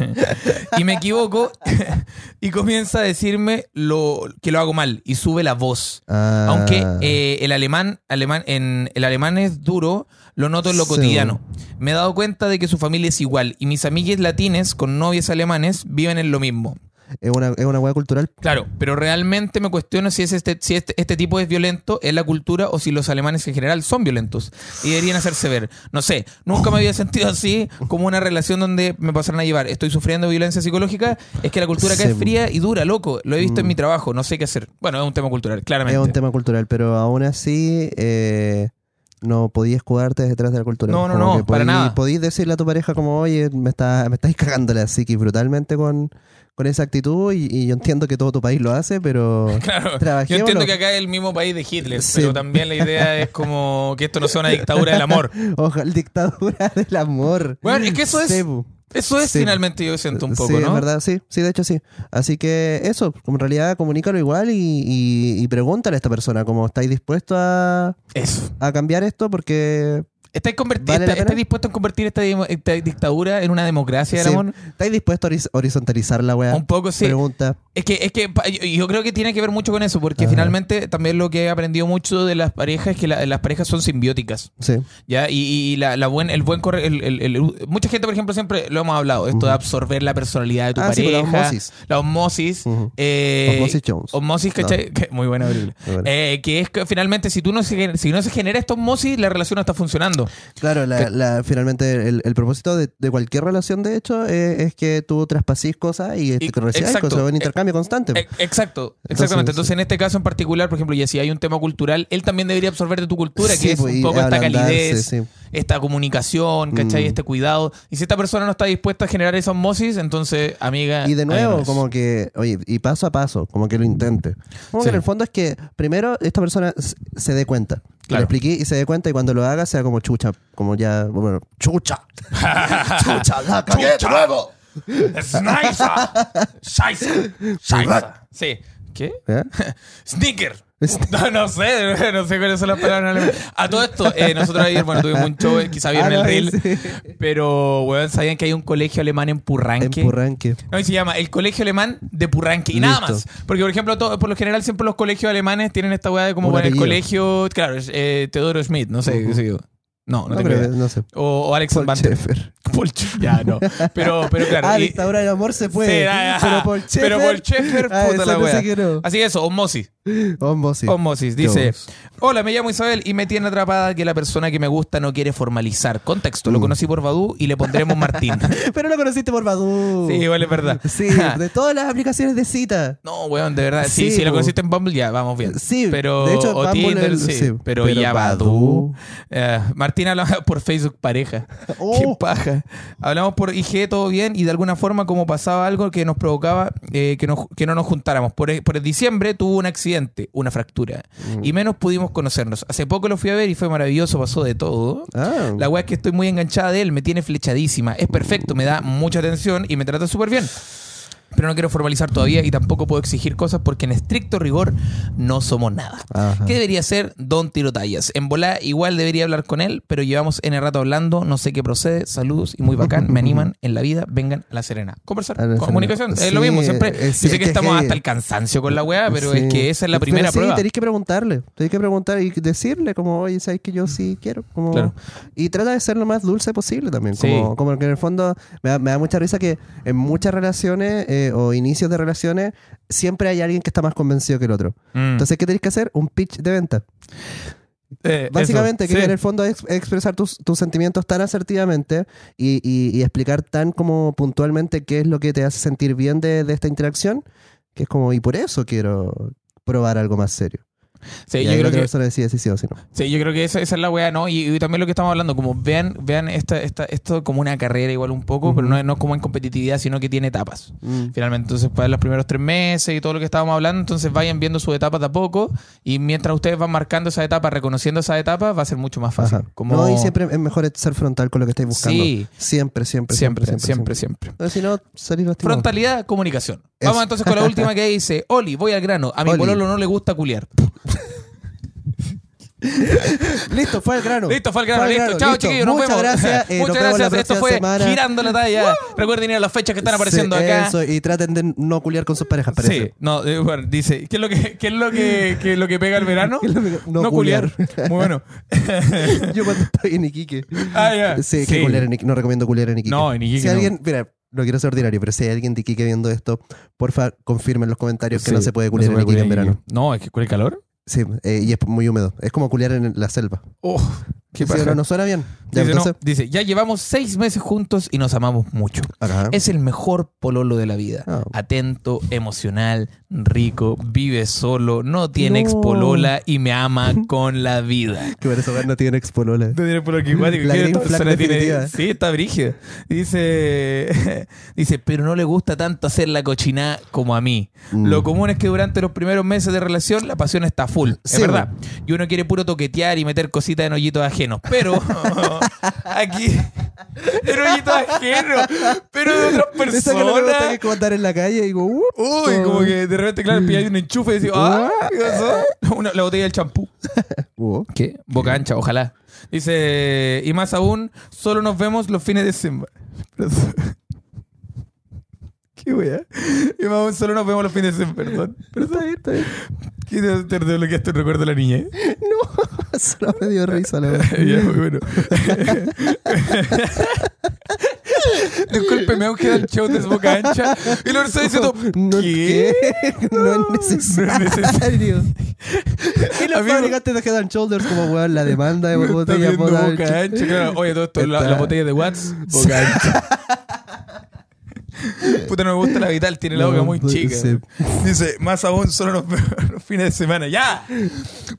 y me equivoco y comienza a decirme lo, que lo hago mal y sube la voz. Ah. Aunque eh, el alemán, alemán en, el alemán es duro, lo noto en lo Sí. cotidiano. Me he dado cuenta de que su familia es igual y mis amigues latines con novias alemanes viven en lo mismo. Es una, es una hueá cultural. Claro, pero realmente me cuestiono si, es este, si este, este tipo es violento en la cultura o si los alemanes en general son violentos y deberían hacerse ver. No sé, nunca me había sentido así como una relación donde me pasaron a llevar. Estoy sufriendo violencia psicológica. Es que la cultura acá es fría y dura, loco. Lo he visto en Mm. mi trabajo, no sé qué hacer. Bueno, es un tema cultural, claramente. Es un tema cultural, pero aún así eh, no podías escudarte detrás de la cultura. No, no, Como no, que para podí- nada. Podís decirle a tu pareja como, oye, me, está, me estáis cagando la psiquis brutalmente con, con esa actitud y, y yo entiendo que todo tu país lo hace, pero Claro, yo entiendo que acá es el mismo país de Hitler, Sí. pero también la idea es como que esto no sea una dictadura del amor. ojalá dictadura del amor. Bueno, es que eso es- Sí, bu. Eso es Sí. finalmente, yo siento un poco, sí, ¿no? es verdad, sí, sí, de hecho sí. Así que eso, como en realidad comunícalo igual y, y, y pregúntale a esta persona como estáis dispuestos a, Eso. a cambiar esto porque ¿Estáis, ¿Vale está- estáis dispuestos a convertir esta, esta dictadura en una democracia Sí. estáis dispuestos a horiz- horizontalizar la weá. Un poco sí. Pregunta. Es que, es que yo, creo que tiene que ver mucho con eso, porque Ajá. finalmente también lo que he aprendido mucho de las parejas es que la- las parejas son simbióticas. Sí. ¿Ya? Y, y la, la buen, el buen corre, el- el- el- mucha gente, por ejemplo, siempre lo hemos hablado, esto de absorber la personalidad de tu Ah, sí, pareja. pues la osmosis. La osmosis. Ujú. eh, Osmosis Jones. Osmosis, ¿cachai? Que- Muy buena película. Muy buena. Eh, que es que finalmente si tú no si no se genera esta osmosis, la relación no está funcionando. Claro, la- finalmente el, el propósito de, de cualquier relación, de hecho, eh, es que tú traspasís cosas y, Y- te exacto. cosas, un intercambio constante. E- Exacto, exactamente. Entonces, sí. en este caso en particular, por ejemplo, y si hay un tema cultural, él también debería absorber de tu cultura, Sí, que es pues, un y poco esta calidez, sí. esta comunicación, ¿cachai? Mm. Este cuidado. Y si esta persona no está dispuesta a generar esa osmosis, entonces, amiga. Y de nuevo, como que, oye, y paso a paso, como que lo intente. Como que en el fondo es que primero esta persona se dé cuenta. Claro. Le expliqué y se dé cuenta y cuando lo haga sea como chucha, como ya, bueno, chucha. chucha, la cagué de nuevo. Scheisse. Scheisse. Sí. ¿Qué? ¿Eh? Sneaker. No, no sé, no sé cuáles son las palabras. A todo esto, eh, nosotros ayer, bueno, tuvimos un show, eh, quizá vieron Ah, el reel, sí. pero, weón, ¿sabían que hay un colegio alemán en En Purranque? Purranque. No, y se llama el Colegio Alemán de Purranque y nada más. Porque, por ejemplo, todo- por lo general siempre los colegios alemanes tienen esta weá de como poner el colegio, claro, eh, Teodoro Schmidt, no sé, qué sé yo. No, no, No, tengo pero, idea. no sé. O, o Alex Paul Van Basten. Schaeffer. Paul Sch- Ya, no. Pero, pero claro. Ah, dictadura del amor se puede. Sí, ah, pero ah, Paul Schaeffer. pero Paul Schaeffer, ah, puta la wea. que no. Así que eso, osmosis. Osmosis. Osmosis. Dice, Dios. hola, me llamo Isabel y me tiene atrapada que la persona que me gusta no quiere formalizar. Contexto, lo Mm. conocí por Badu y le pondremos Martín. Pero lo conociste por Badu. sí, igual es verdad. Sí, de todas las aplicaciones de cita. No, weón, de verdad. Sí, Sí, si lo conociste en Bumble, ya, vamos bien. Sí, pero de hecho, o Bumble Tinder, el- sí, pero, pero ya Badoo. Badoo. Eh, Martín hablaba por Facebook pareja. Oh. Qué paja. Hablamos por IG todo bien y de alguna forma como pasaba algo que nos provocaba eh, que, nos- que no nos juntáramos. Por, e- por diciembre tuvo un accidente, una fractura Mm. y menos pudimos conocernos. Hace poco lo fui a ver y fue maravilloso, pasó de todo. Ah. La weá es que estoy muy enganchada de él, me tiene flechadísima. Es perfecto, me da mucha atención y me trata súper bien. Pero no quiero formalizar todavía y tampoco puedo exigir cosas porque en estricto rigor no somos nada. Ajá. ¿Qué debería ser Don Tirotallas? En volá igual debería hablar con él, pero llevamos N rato hablando, no sé qué procede, saludos y muy bacán, me animan en la vida, vengan a La Serena. Conversar, La Comunicación, Serena. es lo Sí, mismo, siempre. es- yo sé que estamos es hasta el cansancio con la weá, pero Sí. es que esa es la Pero primera sí, prueba. tenéis que preguntarle. Tenéis que preguntar y decirle, como, oye, sabes que yo sí quiero. Como... Claro. Y trata de ser lo más dulce posible también. Como, como que en el fondo me da, me da mucha risa que en muchas relaciones eh, o inicios de relaciones siempre hay alguien que está más convencido que el otro. Mm. Entonces, ¿qué tenéis que hacer? Un pitch de venta. Eh, Básicamente, eso, que sí. en el fondo es expresar tus, tus sentimientos tan asertivamente y, y- y explicar tan como puntualmente qué es lo que te hace sentir bien de, de esta interacción, que es como, y por eso quiero probar algo más serio. Sí, y yo creo otra que persona decide si sí o si no. Sí, yo creo que esa, esa es la weá, ¿no? Y, y también lo que estamos hablando, como vean, vean esta, esta, esto como una carrera igual un poco, pero no, no como en competitividad, sino que tiene etapas. Mm. Finalmente, entonces, para los primeros tres meses y todo lo que estábamos hablando, entonces vayan viendo sus etapas de a poco y mientras ustedes van marcando esa etapa, reconociendo esa etapa, va a ser mucho más fácil. Ajá. Como... No, y siempre es mejor ser frontal con lo que estáis buscando. Sí. Siempre, siempre, Siempre, siempre, siempre, siempre. Pero si no, salir. Frontalidad, comunicación. Eso. Vamos entonces con la última que dice, Oli, voy al grano, a mi pololo no le gusta culiar. Listo, fue al grano. Listo, fue el grano, Fue al listo. Chao, chiquillos, nos Muchas vemos. gracias. eh, nos Muchas vemos la gracias. Esto fue semana. Girando la Talla. Recuerden ir a las fechas que están apareciendo Sí, acá. Eso, y traten de no culiar con sus parejas, parece. Sí, no, eh, bueno, dice, ¿qué es lo que, qué es lo que, qué es lo que pega el verano? ¿Qué es lo que- no no culiar. Muy bueno. Yo cuando estoy en Iquique. Ah, ya. Sí, que culiar en Iquique. No recomiendo culiar en Iquique. No, en Iquique Si no. alguien, mira, no quiero ser ordinario, pero si hay alguien de Iquique viendo esto, porfa, confirmen en los comentarios que no se puede culiar en Iquique en verano. No, es que el calor. Sí, eh, y es muy húmedo. Es como culiar en la selva. Oh, qué Sí, no, no suena bien. Ya, Dice, no, entonces, dice, ya llevamos seis meses juntos y nos amamos mucho. Es el mejor pololo de la vida. Ah. Atento, emocional, rico, vive solo, no tiene No. expolola y me ama con la vida. Que por eso no tiene expolola. No tiene polo climático. La ¿Qué green esta flag persona tiene? definitiva. Sí, está brígida. Dice, dice, pero no le gusta tanto hacer la cochinada como a mí. Mm. Lo común es que durante los primeros meses de relación la pasión está full. Sí, es verdad. Y uno quiere puro toquetear y meter cositas en hoyitos ajenos. Pero aquí, en hoyitos ajenos, pero de otras Esa que que personas. andar en la calle y digo, uh, Uy, como que de repente, claro, pilláis un enchufe y decís, ah, ¿qué pasó? Una- la botella del champú. ¿Qué? Boca ancha, ojalá. Dice, y más aún, solo nos vemos los fines de semana. ¿Qué wea? Y más aún, solo nos vemos los fines de semana, perdón. Pero está bien, está bien. ¿Qué te, te desbloqueaste un recuerdo de la niña? eh? No, solo me dio risa la verdad. ya, muy bueno. Discúlpeme, un Head and Shoulders boca ancha. Y lo está diciendo, No, ¿qué? ¿qué? No es necesario. Y los fabricantes de Head and Shoulders como weón la demanda de Me viendo boda- boca ancha. Claro, oye, todo esto, la, la botella de Watts, boca ancha. Puta, no me gusta la vital, tiene la boca muy chica. Dice, más aún solo los, los fines de semana. ¡Ya!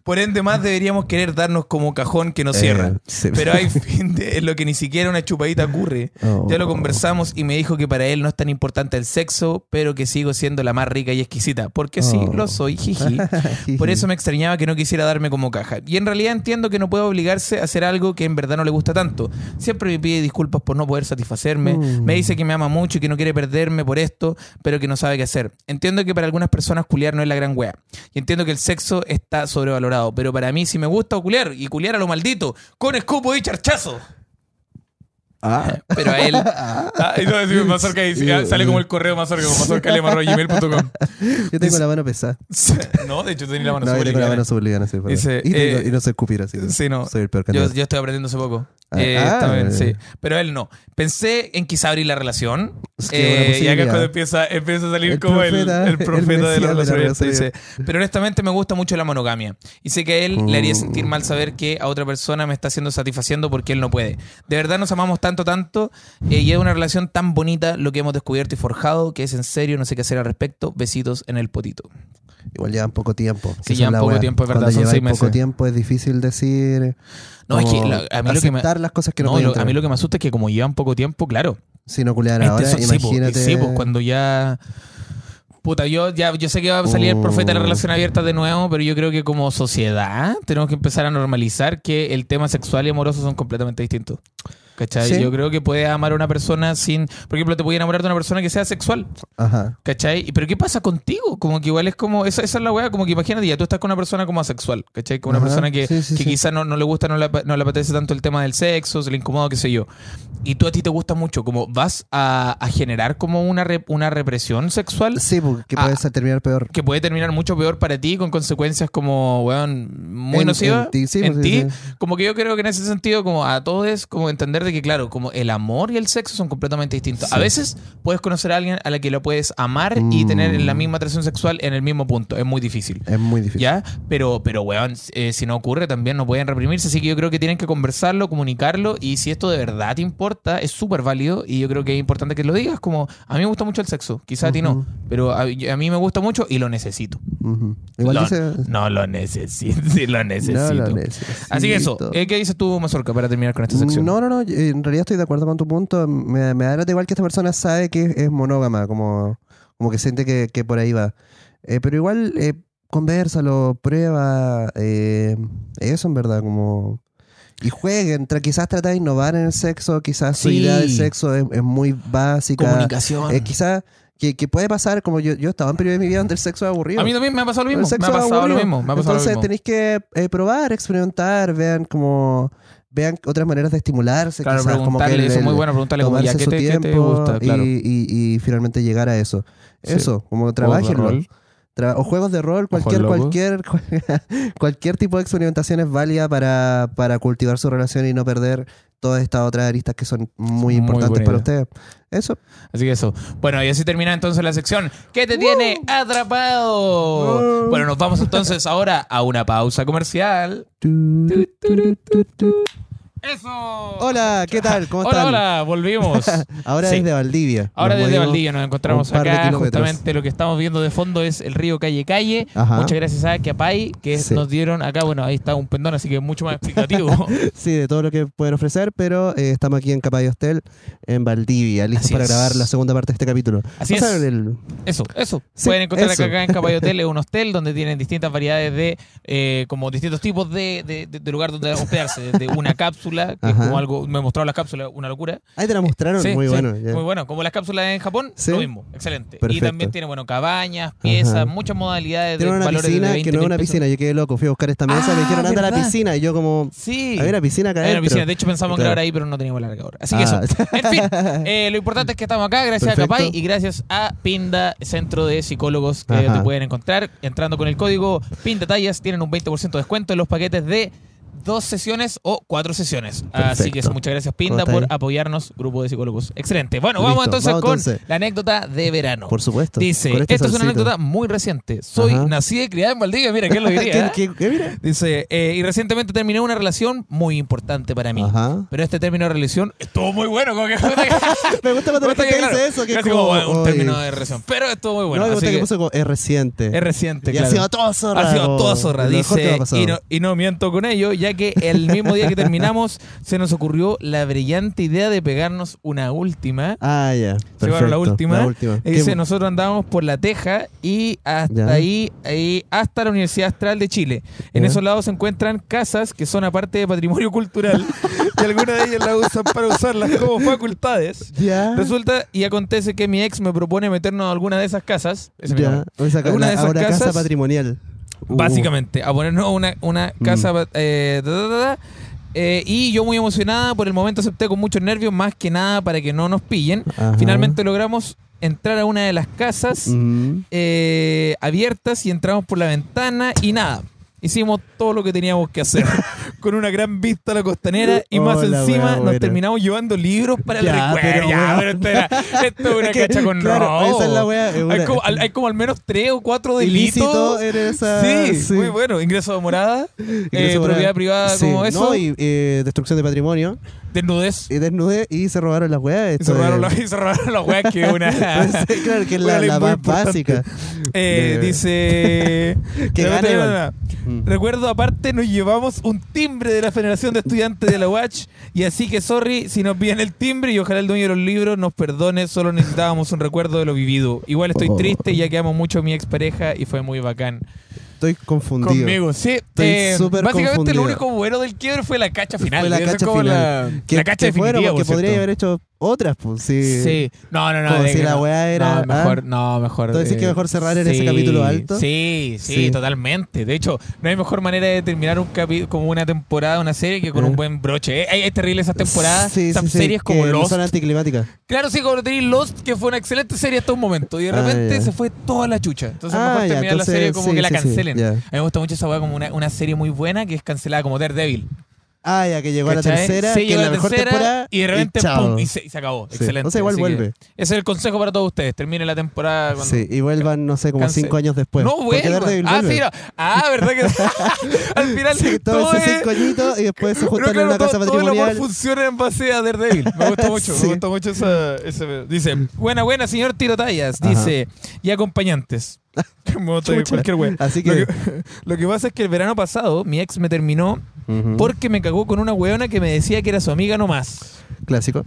Por ende, más deberíamos querer darnos como cajón que nos Eh, cierra. Pero hay fin de lo que ni siquiera una chupadita ocurre. Oh. Ya lo conversamos y me dijo que para él no es tan importante el sexo, pero que sigo siendo la más rica y exquisita. Porque sí, Oh. lo soy, jiji. Por eso me extrañaba que no quisiera darme como caja. Y en realidad entiendo que no puedo obligarse a hacer algo que en verdad no le gusta tanto. Siempre me pide disculpas por no poder satisfacerme. Mm. Me dice que me ama mucho y que no quiere perderme por esto, pero que no sabe qué hacer. Entiendo que para algunas personas culiar no es la gran wea. Y entiendo que el sexo está sobrevalorado. Pero para mí sí me gusta culiar y culiar a lo maldito. Con escupo y charchazo. Ah, Pero a él. Ah, y no, decime, Mazorca ah, sale como el correo Mazorca, como mazorca.gmail.com. yo tengo la mano pesada. No, de hecho tenía la mano No, yo súper la mano súper liviana, sí. Dice, y, eh, y no sé escupir así. Sí, no. Soy el peor Yo, yo estoy aprendiendo hace poco. Ah, Eh, ah, también, sí. Pero él no. Pensé en quizá abrir la relación. Es que Eh, y acá es cuando empieza, empieza a salir El como el, profeta, el el profeta de la relación Dice, pero honestamente me gusta mucho la monogamia. Y sé que a él le haría Mm. sentir mal saber que a otra persona me está haciendo satisfaciendo porque él no puede. De verdad nos amamos tanto, tanto. eh, y es una relación tan bonita lo que hemos descubierto y forjado que es en serio, no sé qué hacer al respecto. Besitos en el potito. Igual llevan poco tiempo. Sí, llevan poco wea. tiempo, es verdad, Cuando son seis meses. poco tiempo es difícil decir. No, es que la- a mí lo que me- las cosas que no, No, lo- a mí lo que me asusta es que como llevan poco tiempo, claro, Si no Este ahora, so- sí, po, imagínate. sí, po, cuando ya. Puta, yo ya yo sé que va a salir el profeta de la Uh. relación abierta de nuevo, pero yo creo que como sociedad tenemos que empezar a normalizar que el tema sexual y amoroso son completamente distintos. ¿Cachai? Sí. Yo creo que puedes amar a una persona sin. Por ejemplo, te puedes enamorar de una persona que sea sexual. Ajá. ¿Cachai? Pero ¿qué pasa contigo? Como que igual es como. Esa, esa es la weá, como que imagínate, ya tú estás con una persona como asexual, ¿cachai? Con una Ajá, persona que, sí, sí, que quizás no, no le gusta, no le, no le apetece tanto el tema del sexo, se le incomoda, qué sé yo. Y tú a ti te gusta mucho, como vas a, a generar como una, una represión sexual Sí, porque Ah. puede terminar peor. que puede terminar mucho peor para ti, con consecuencias como, weón, muy En- nocivas en ti, sí, en pues, ti. Como que yo creo que en ese sentido, como a todos es como entender de que, claro, como el amor y el sexo son completamente distintos. A veces puedes conocer a alguien a la que lo puedes amar y Mm. tener la misma atracción sexual en el mismo punto. Es muy difícil. Es muy difícil. ¿Ya? Pero, pero weón, eh, si no ocurre también no pueden reprimirse. Así que yo creo que tienen que conversarlo, comunicarlo. Y si esto de verdad te importa, es súper válido. Y yo creo que es importante que lo digas. Como, a mí me gusta mucho el sexo. Quizá a ti no. Pero a, a mí me gusta mucho y lo necesito. Ujú. Igual Lo- dice. No lo necesito. Sí, lo necesito. No lo necesito. Así que eso. eh, ¿Qué dices tú, Mazorca, para terminar con esta sección? No, no, no. En realidad estoy de acuerdo con tu punto. Me, me da igual que esta persona sabe que es monógama, como, como que siente que, que por ahí va. Eh, pero igual, eh, conversalo, prueba. eh, eso en verdad, como. Y jueguen. Tra- quizás trata de innovar en el sexo. Quizás su Sí. idea del sexo es, es muy básica. Comunicación. Eh, quizás que, que puede pasar, como yo, yo estaba en periodo de mi vida donde el sexo es aburrido. a mí también me ha pasado lo El mismo. Me sexo ha es pasado lo mismo. Me ha pasado Entonces lo mismo. tenéis que eh, probar, experimentar, vean como vean otras maneras de estimularse, Claro, quizás como que eso es muy bueno, preguntarle como, ya, ¿qué su te, qué te tiempo gusta? Claro. y, y- y finalmente llegar a eso. Sí. Eso, como Juegos de trabajenlo. rol. Tra- o juegos de rol, cualquier, cualquier, cualquier tipo de experimentación es válida para, para cultivar su relación y no perder todas estas otras aristas que son muy importantes para ustedes. Eso. Así que eso. Bueno, y así termina entonces la sección. ¿Qué te tiene atrapado? Uh. Bueno, nos vamos entonces ahora a una pausa comercial. Hola, ¿qué tal? ¿Cómo hola, están? hola, volvimos. Ahora Sí. desde Valdivia. Ahora Nos desde Valdivia nos encontramos de acá. Justamente lo que estamos viendo de fondo es el río Calle Calle. Ajá. Muchas gracias a Kiapay que Sí. nos dieron acá. Bueno, ahí está un pendón, así que es mucho más explicativo. Sí, de todo lo que pueden ofrecer, pero eh, estamos aquí en Capay Hostel, en Valdivia, listos Así para es. grabar la segunda parte de este capítulo. Así Vamos a es. ver el- Eso, eso. Sí, Pueden encontrar eso. acá, acá en Caballo Hotel, es un hostel donde tienen distintas variedades de, eh, como distintos tipos de, de, de- de lugar donde hospedarse. Desde una cápsula, que es Ajá. como algo, me mostraron las cápsulas, una locura. Ahí te la mostraron, Sí, muy sí, bueno. ya. Muy bueno. Como las cápsulas en Japón, Sí. lo mismo. Excelente. Y también tiene, bueno, cabañas, piezas, Ajá. muchas modalidades Tiene de una valores piscina de 20 que no es una piscina, yo quedé loco, fui a buscar esta mesa, Ah, me dijeron anda a la piscina y yo como, Sí. había una piscina acá piscina. De hecho, pensamos Claro. grabar ahí, pero no teníamos largador. Así que Ah. eso. En fin, eh, lo importante es que estamos acá, gracias Perfecto. a Capay y gracias a Pinda, Centro de Psicólogos, que Ajá. te pueden encontrar entrando con el código PINDETALLAS. Tienen un 20% de descuento en los paquetes de dos sesiones o cuatro sesiones. Así que Perfecto. muchas gracias, ¿Cómo Pinda, por apoyarnos, grupo de psicólogos. Excelente. Bueno, Listo, vamos entonces vamos con entonces. la anécdota de verano. Por supuesto. Dice, este es una anécdota muy reciente. Soy Ajá. nacida y criada en Valdivia, mira, ¿quién lo diría? ¿Qué, qué, qué, mira? Dice, eh, y recientemente terminé una relación muy importante para mí. Ajá. Pero este término de relación estuvo muy bueno, como que... Me gusta cuando la gente claro, dice eso, que es como, como un término de relación. Pero estuvo muy bueno. no, me gusta que, puso como, es reciente. es reciente, y claro. ha sido toda zorra. Ha sido toda zorra, dice. y no miento con ello, ya que el mismo día que terminamos se nos ocurrió la brillante idea de pegarnos una última. Ah, ya. Perfecto. la última. La última. Y dice, ¿Qué- nosotros andábamos por la Teja y hasta ahí, ahí, hasta la Universidad Astral de Chile. En esos lados se encuentran casas que son aparte de patrimonio cultural y algunas de ellas las usan para usarlas como facultades. Ya. Resulta y acontece que mi ex me propone meternos a alguna de esas casas. Esa Ya. Alguna la- de esas una casa casas- patrimonial. Uh. Básicamente, a ponernos una, una Mm. casa. eh, da, da, da, da. Eh, y yo muy emocionada, por el momento acepté con muchos nervios, más que nada para que no nos pillen. Ajá. Finalmente logramos entrar a una de las casas Mm. eh, abiertas y entramos por la ventana y nada. Hicimos todo lo que teníamos que hacer. Con una gran vista a la costanera y más Oh, encima wea nos terminamos llevando libros para Ya, el recuerdo. pero, Ya, weón. pero esto, es una que, cacha con claro, robo. esa es la wea, es Hay como, al- hay como al menos tres o cuatro delitos. esa. Sí, muy bueno. Ingreso de morada, eh, propiedad privada Sí, como eso, No, y eh, destrucción de patrimonio. desnudez. Y desnudez y se robaron las weas. Y se robaron, es- la, y se robaron la weá que es una... Pues, claro, que es la, más básica. Eh, dice... Que no. Mm. Recuerdo aparte nos llevamos un timbre de la Federación de Estudiantes de la UACH y así que sorry si nos piden el timbre y ojalá el dueño de los libros nos perdone, solo necesitábamos un recuerdo de lo vivido. Igual estoy Oh. triste ya que amo mucho a mi expareja y fue muy bacán. Estoy confundido. Conmigo, sí. Estoy Eh, súper básicamente confundido. lo único bueno del quiebre fue la cacha final. Fue la cacha final. La, Que, la cacha que bueno, porque podría cierto. haber hecho otras, pues. Sí. Sí. No, no, no. Como si la no. weá era- No, mejor, ah. no, mejor. ¿Tú decís eh, que mejor cerrar en ese capítulo alto? Sí, sí, Sí. totalmente. De hecho, no hay mejor manera de terminar un capítulo como una temporada, una serie, que con Eh. un buen broche. ¿eh? Es terrible esas temporadas, Sí, esas series como que Lost. Son anticlimáticas. Claro, sí, como tenéis Lost, que fue una excelente serie hasta un momento. Y de Ah, repente se fue toda la chucha. Entonces, Ah, mejor ya, terminar entonces, la serie como que la cancelen. A mí me gusta mucho esa weá como una, una serie muy buena que es cancelada como Daredevil. Ah, ya que llegó a la tercera, Sí, que llegó es la mejor tercera temporada. y de repente chao. pum, y se, y se acabó. Sí. Excelente. O sea, igual Así vuelve. Ese es el consejo para todos ustedes. Termine la temporada cuando... Sí, y vuelvan, no sé, como Cancel- cinco años después. no, Porque vuelva. Daredevil Ah, sí, no. Ah, ¿verdad que al final Sí, todo, todo es- cinco añitos y después se No, juntan claro, en una todo, casa todo el amor patrimonial. funciona en base a Daredevil. Me gusta mucho, Sí. me gusta mucho esa, ese... Dice, buena, buena, señor Tirotallas. Dice, y acompañantes. Gusta Chucha. cualquier wea. Así Lo que- que, lo que pasa es que el verano pasado mi ex me terminó porque me cagó con una weona que me decía que era su amiga nomás. Clásico.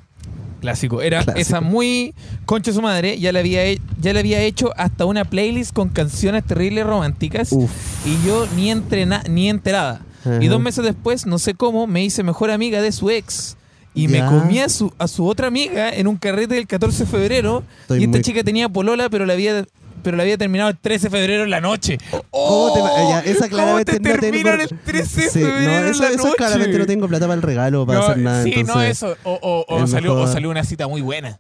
Clásico. Era Clásico. esa muy concha su madre. Ya le, había, he- ya le había hecho hasta una playlist con canciones terribles románticas. Uf. Y yo ni, entrena, ni enterada. Y dos meses después, no sé cómo, me hice mejor amiga de su ex. Y me comí a su, a su otra amiga en un carrete del 14 de febrero. Estoy y esta muy- chica tenía polola, pero la había pero la había terminado el 13 de febrero en la noche. ¿Cómo te ya, esa ¿Cómo claramente te no tengo- el 13 de Sí, febrero no, en eso, la eso noche? claramente no tengo plata para el regalo, para No, hacer nada. sí, no entonces, eso. O, o- o es salió, o salió una cita muy buena.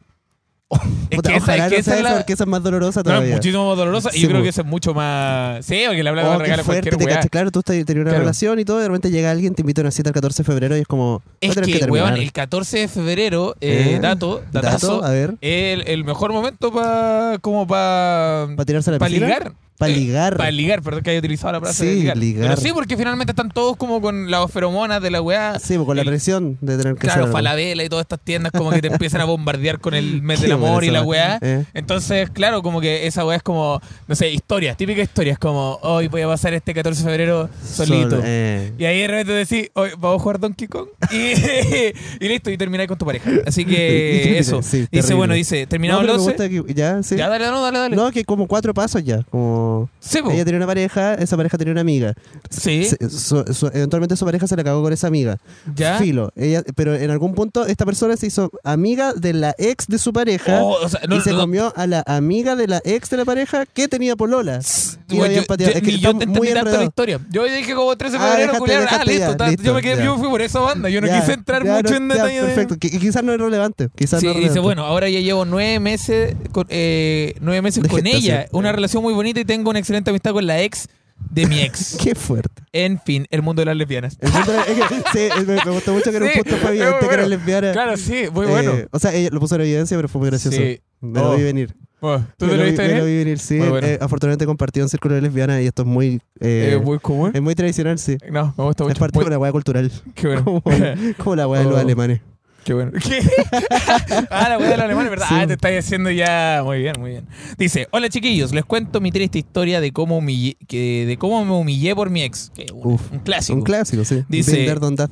es Puta, que esa, ojalá es que no esa sea es eso, la- porque esa es más dolorosa No, es todavía. muchísimo más dolorosa. y Sí, yo creo po. que esa es mucho más. Sí, porque le habla Oh, de qué regalo a fuerte, cualquier te weá. cachas. Claro, tú estás tenías una Claro. relación y todo, y de repente llega alguien, te invita a una cita el 14 de febrero y es como. va a Es tener que, terminar. weón, el 14 de febrero, eh, ¿Eh? dato, datazo, Dato, a ver. el, el mejor momento para. como para. ¿Para tirarse a la Para piscina? ligar. Para Eh, ligar. Para ligar, perdón que haya utilizado la frase de Sí, ligar. ligar. Pero sí, porque finalmente están todos como con las feromonas de la weá. Sí, pues con la presión de tener que Claro. Falabella y todas estas tiendas como que te empiezan a bombardear con el mes del amor buena y la weá. Eh. Entonces, claro, como que esa weá es como, no sé, historias, típica historias, como hoy voy a pasar este 14 de febrero solito. Sol- eh. Y ahí de repente decís, hoy vamos a jugar Donkey Kong. Y, y listo, y termináis con tu pareja. Así que eso. Sí, dice, bueno, dice, terminado No, el pero me 12. gusta que- ya, sí. Ya, dale, no, dale, dale. No, que como cuatro pasos ya. Como sí, po. ella tenía una pareja, esa pareja tenía una amiga. sí, Se- su- su- eventualmente su pareja se la cagó con esa amiga. ya. Filo. Ella, pero en algún punto esta persona se hizo amiga de la ex de su pareja. Oh, o sea, no, y se no, comió a la amiga de la ex de la pareja que tenía polola. Y Bueno, habían yo, pateado. yo- Es que ni está yo te muy entendí tanto la historia. Yo dije como 13 de Ah, febrero, déjate-. Ah, déjate listo, ya, ta- listo, yo, me quedé, ya. yo fui por esa banda. Yo no Ya, quise entrar ya, mucho no, en ya, detalle. de- Perfecto. Que quizás no es relevante. Quizás Sí, no es dice, relevante. bueno, ahora ya llevo nueve meses con, eh, nueve meses De con gestación. ella. Una relación muy bonita y tengo una excelente amistad con la ex de mi ex. Qué fuerte. En fin, el mundo de las lesbianas. El punto era- es que, sí, me, me gustó mucho que en Sí, un punto muy evidente que era bueno. lesbiana. Claro, sí, muy Eh, bueno. o sea, ella lo puso en evidencia, pero fue muy gracioso. Sí. Me lo Oh. vi venir. Bueno, ¿Tú me te lo vi- viste me lo venir? vi venir, sí. Bueno. Eh, afortunadamente compartido un círculo de lesbianas y esto es muy... eh, muy común. es muy tradicional, sí. No, me gusta mucho. Es parte Muy- de una hueá cultural. Qué bueno. Como, como la hueá de los Oh. alemanes. Qué bueno. ¿Qué? ah, la weá del alemán, ¿verdad? Sí. Ah, te estáis haciendo ya. Muy bien, muy bien. Dice: Hola chiquillos, les cuento mi triste historia de cómo, humillé, que, de cómo me humillé por mi ex. Que, un, Uf, un clásico. Un clásico, sí. Dice- Been there, done that.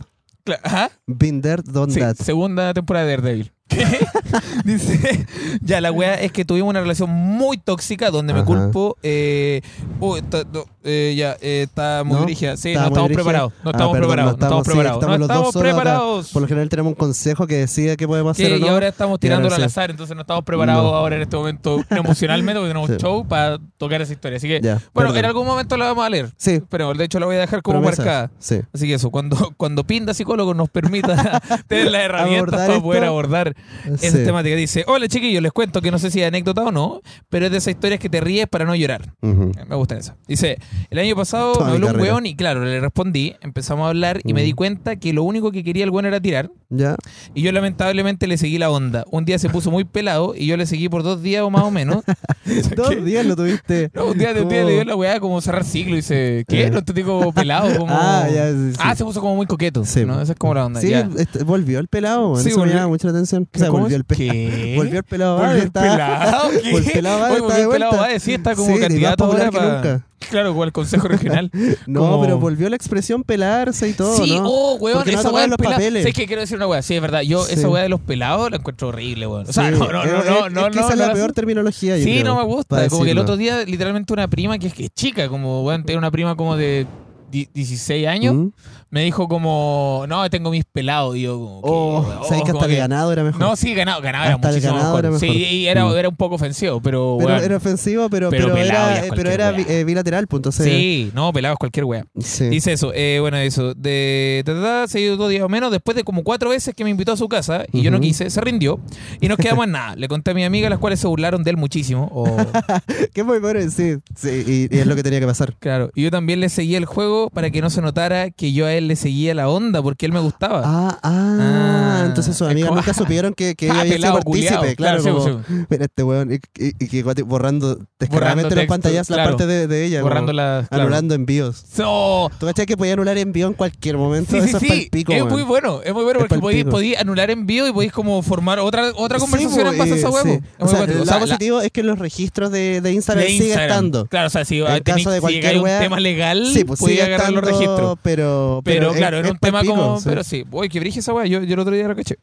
There, done Sí, that. segunda temporada de Daredevil. ¿Qué? Dice, ya la weá es que tuvimos una relación muy tóxica donde me Ajá. culpo. Eh, uy, está- no, eh, ya, eh, está muy ¿No? Sí, no muy estamos dirigida. preparados. No Ah, estamos perdón, preparados. No estamos sí, preparados. estamos No los dos estamos solos acá. preparados. Por lo general tenemos un consejo que decide qué podemos Sí, hacer o no. y ahora estamos ahora al sí. azar, entonces no estamos preparados No. ahora en este momento emocionalmente porque tenemos Sí. show para tocar esa historia. Así que, Ya, bueno, perdón. en algún momento la vamos a leer. Sí, Pero de hecho la voy a dejar como promesa. marcada. Sí. Así que eso, cuando, cuando Pinda Psicólogo nos permita tener las herramientas Abordar para esto. poder abordar Sí. Temática. Dice, hola chiquillos, les cuento que no sé si es anécdota o no, pero es de esas historias que te ríes para no llorar. Ujú. Me gusta esa. Dice, el año pasado Toda me habló un weón y claro, le respondí, empezamos a hablar y me di cuenta que lo único que quería el weón era tirar. Ya. Y yo lamentablemente le seguí la onda. Un día se puso muy pelado y yo le seguí por dos días o más o menos. Dos ¿Qué? días lo tuviste. No, un día, un día le dio la weá como cerrar ciclo y dice, ¿qué? Eh. No te digo pelado, como... Ah, ya, sí, sí. Ah, se puso como muy coqueto. Sí. ¿no? Esa es como la onda. Sí, ya. este, volvió el pelado. Sí, eso volvió- me llama mucho la atención. O sea, ¿Cómo volvió es? el pelado. ¿Qué? Volvió el pelado. ¿Volvió el pelado? Volvió el pelado. De volvió el pelado. Vale, sí, está como Sí, candidato ahora que para- nunca. Claro, con el consejo regional. No, Como- pero volvió la expresión pelarse y todo, sí, ¿no? oh, weón, Porque esa weá del los pelado. papeles. ¿Sabes qué quiero decir una weá? Sí, es verdad. Yo Sí. esa weá de los pelados la encuentro horrible, weón. O sea, Sí, no, no, no, es- no, es- no, es que no, esa es la peor terminología, yo Sí, creo, no me gusta. Como que el otro día, literalmente, una prima que es, que es chica, como, weón, tiene una prima como de di- 16 años, ¿Mm? Me dijo como, no, tengo mis pelados. Y yo, como, ¿qué, Oh, sabes que hasta el ganado era mejor. No, sí, ganado, ganado era Hasta el muchísimo ganado mejor. era mejor. Sí, y era, Mm. era un poco ofensivo, pero, Pero weón, era ofensivo, pero, Pero pero, era, es pero era eh, bilateral, pues entonces. Sí, no, pelado es cualquier wea. Sí. Dice eso, eh, bueno, eso, de se dio dos días o menos, después de como cuatro veces que me invitó a su casa y yo no quise, se rindió y nos quedamos en nada. Le conté a mi amiga, las cuales se burlaron de él muchísimo. O, Qué muy bueno, sí. sí y, y es lo que tenía que pasar. claro, y yo también le seguía el juego para que no se notara que yo a él le seguía la onda porque él me gustaba. Ah, ah, Ah, entonces sus como- nunca supieron que, que Ah, ella había sido pelado, partícipe, culiao. claro, Claro, como, sí, sí. mira este weón, y, y- y que guate- borrando descaradamente las pantallas, la parte de, de ella, como Borrando la. claro. anulando envíos. No, ¿Tú cachai que podía anular envío en cualquier momento? Sí, sí, Eso sí. es palpico, es muy bueno, es muy bueno Es porque podí, palpico. podí anular envío y podéis como formar otra, otra conversación en base a y- esa sí. huevo. O sea, el lado positivo es que los registros de, de Instagram de sigue Instagram. estando. Claro, o sea, si, En caso de cualquier un tema legal, Sí, pues sigue agarrar los registros. Pero, Pero, es- claro, era un tema como. sí. Pero sí, uy, que brige esa weá. Yo, yo el otro día lo caché.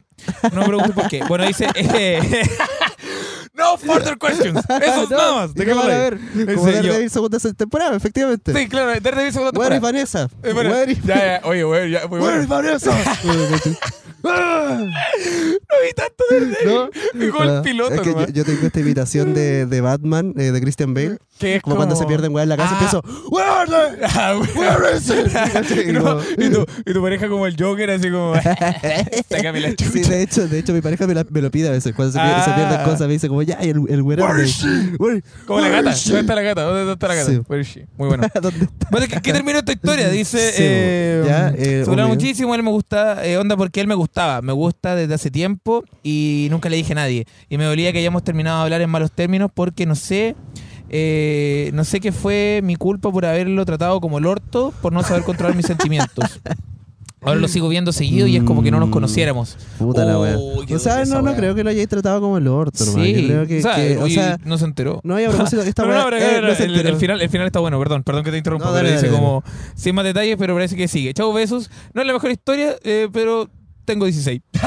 No me preguntes por qué. Bueno, dice. eh, no further questions. Eso es No, nada más. ¿De qué van a ver? Como. Daredevil segunda temporada, efectivamente. Sí, claro, Daredevil segunda Where is temporada. Vanessa? Eh, bueno, Where is- ya, ya, oye, ya, muy Where bueno. is Vanessa? No vi tanto Daredevil. ¿No? Como Ah, piloto, Es que yo, yo tengo esta imitación de, de Batman, eh, de Christian Bale. Que es Como, cuando se pierden weá en la casa, Ah. empiezo. Where they? Ah, güey. Where is it? y, no, y, tu, y tu pareja como el Joker, así como. Sácame la chucha. Sí, de hecho, de hecho, mi pareja me, la- me lo pide a veces. Cuando se, pier- se Ah. pierden cosas, me dice como, ya, y el, el where Where is she? Where- Como la where gata. is she? ¿Dónde está la gata? ¿Dónde está la gata? Sí. Where is she? Muy bueno. ¿Dónde está? Bueno, ¿qué, qué terminó esta historia? Dice, Sí, eh, ya, eh, se hablaba obvio. muchísimo, él me gusta, eh, onda porque él me gustaba, me gusta desde hace tiempo y nunca le dije a nadie. Y me dolía que hayamos terminado de hablar en malos términos porque no sé, eh, no sé qué fue mi culpa por haberlo tratado como el orto, por no saber controlar mis sentimientos. Ahora lo sigo viendo seguido y es como que no nos Mm. conociéramos. Puta la Oh, wea. qué O sea, no, no wea. creo que lo hayáis tratado como el orto, hermano. Sí, Yo creo que, o sea, que- o oye, sea, no se enteró. no hay a propósito. Esta No, no, wea- eh, pero no se el, final, el final está bueno, perdón, perdón que te interrumpa, No, pero dale, dice dale, como sin más detalles, pero parece que sigue. Chau, besos. No es la mejor historia, eh, pero tengo 16.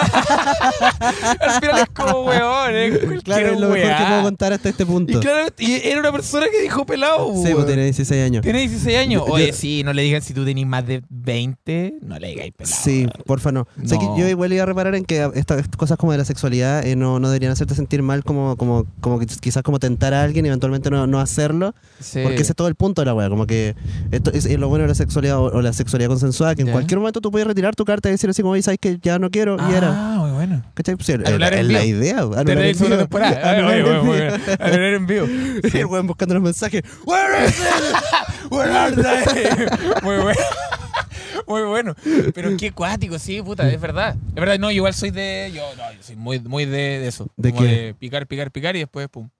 Al es como weón, Claro, es lo mejor weá. que puedo contar hasta este punto. Y claro, y era una persona que dijo pelado. Sí, pues tiene 16 años. Tiene 16 años. Oye, yo- sí, no le digan si tú tenés más de 20, no le digáis pelado. Sí, porfa no. Que yo igual iba a reparar en que estas cosas como de la sexualidad eh, no, no deberían hacerte sentir mal como, como, como quizás como tentar a alguien y eventualmente no, no hacerlo. Sí. Porque ese es todo el punto de la wea. Como que esto es, lo bueno de la sexualidad o, o la sexualidad consensuada, que en cualquier momento tú puedes retirar tu carta y decir así como, sabes que ya no quiero, y era. Ah, muy bueno. ¿Cachai? Pues, es Anular la, en la vivo. idea. Anular Tener en vivo. temporada. Ah, Anular oye, en bueno, vivo. Anular en vivo. Y el weón buscando los mensajes. Where is it? Where are they? Muy bueno. Muy bueno. Pero qué cuático, sí, puta, es verdad. Es verdad, no, igual soy de. Yo, no, yo soy muy, muy de, de eso. ¿De como qué? de picar, picar, picar y después pum.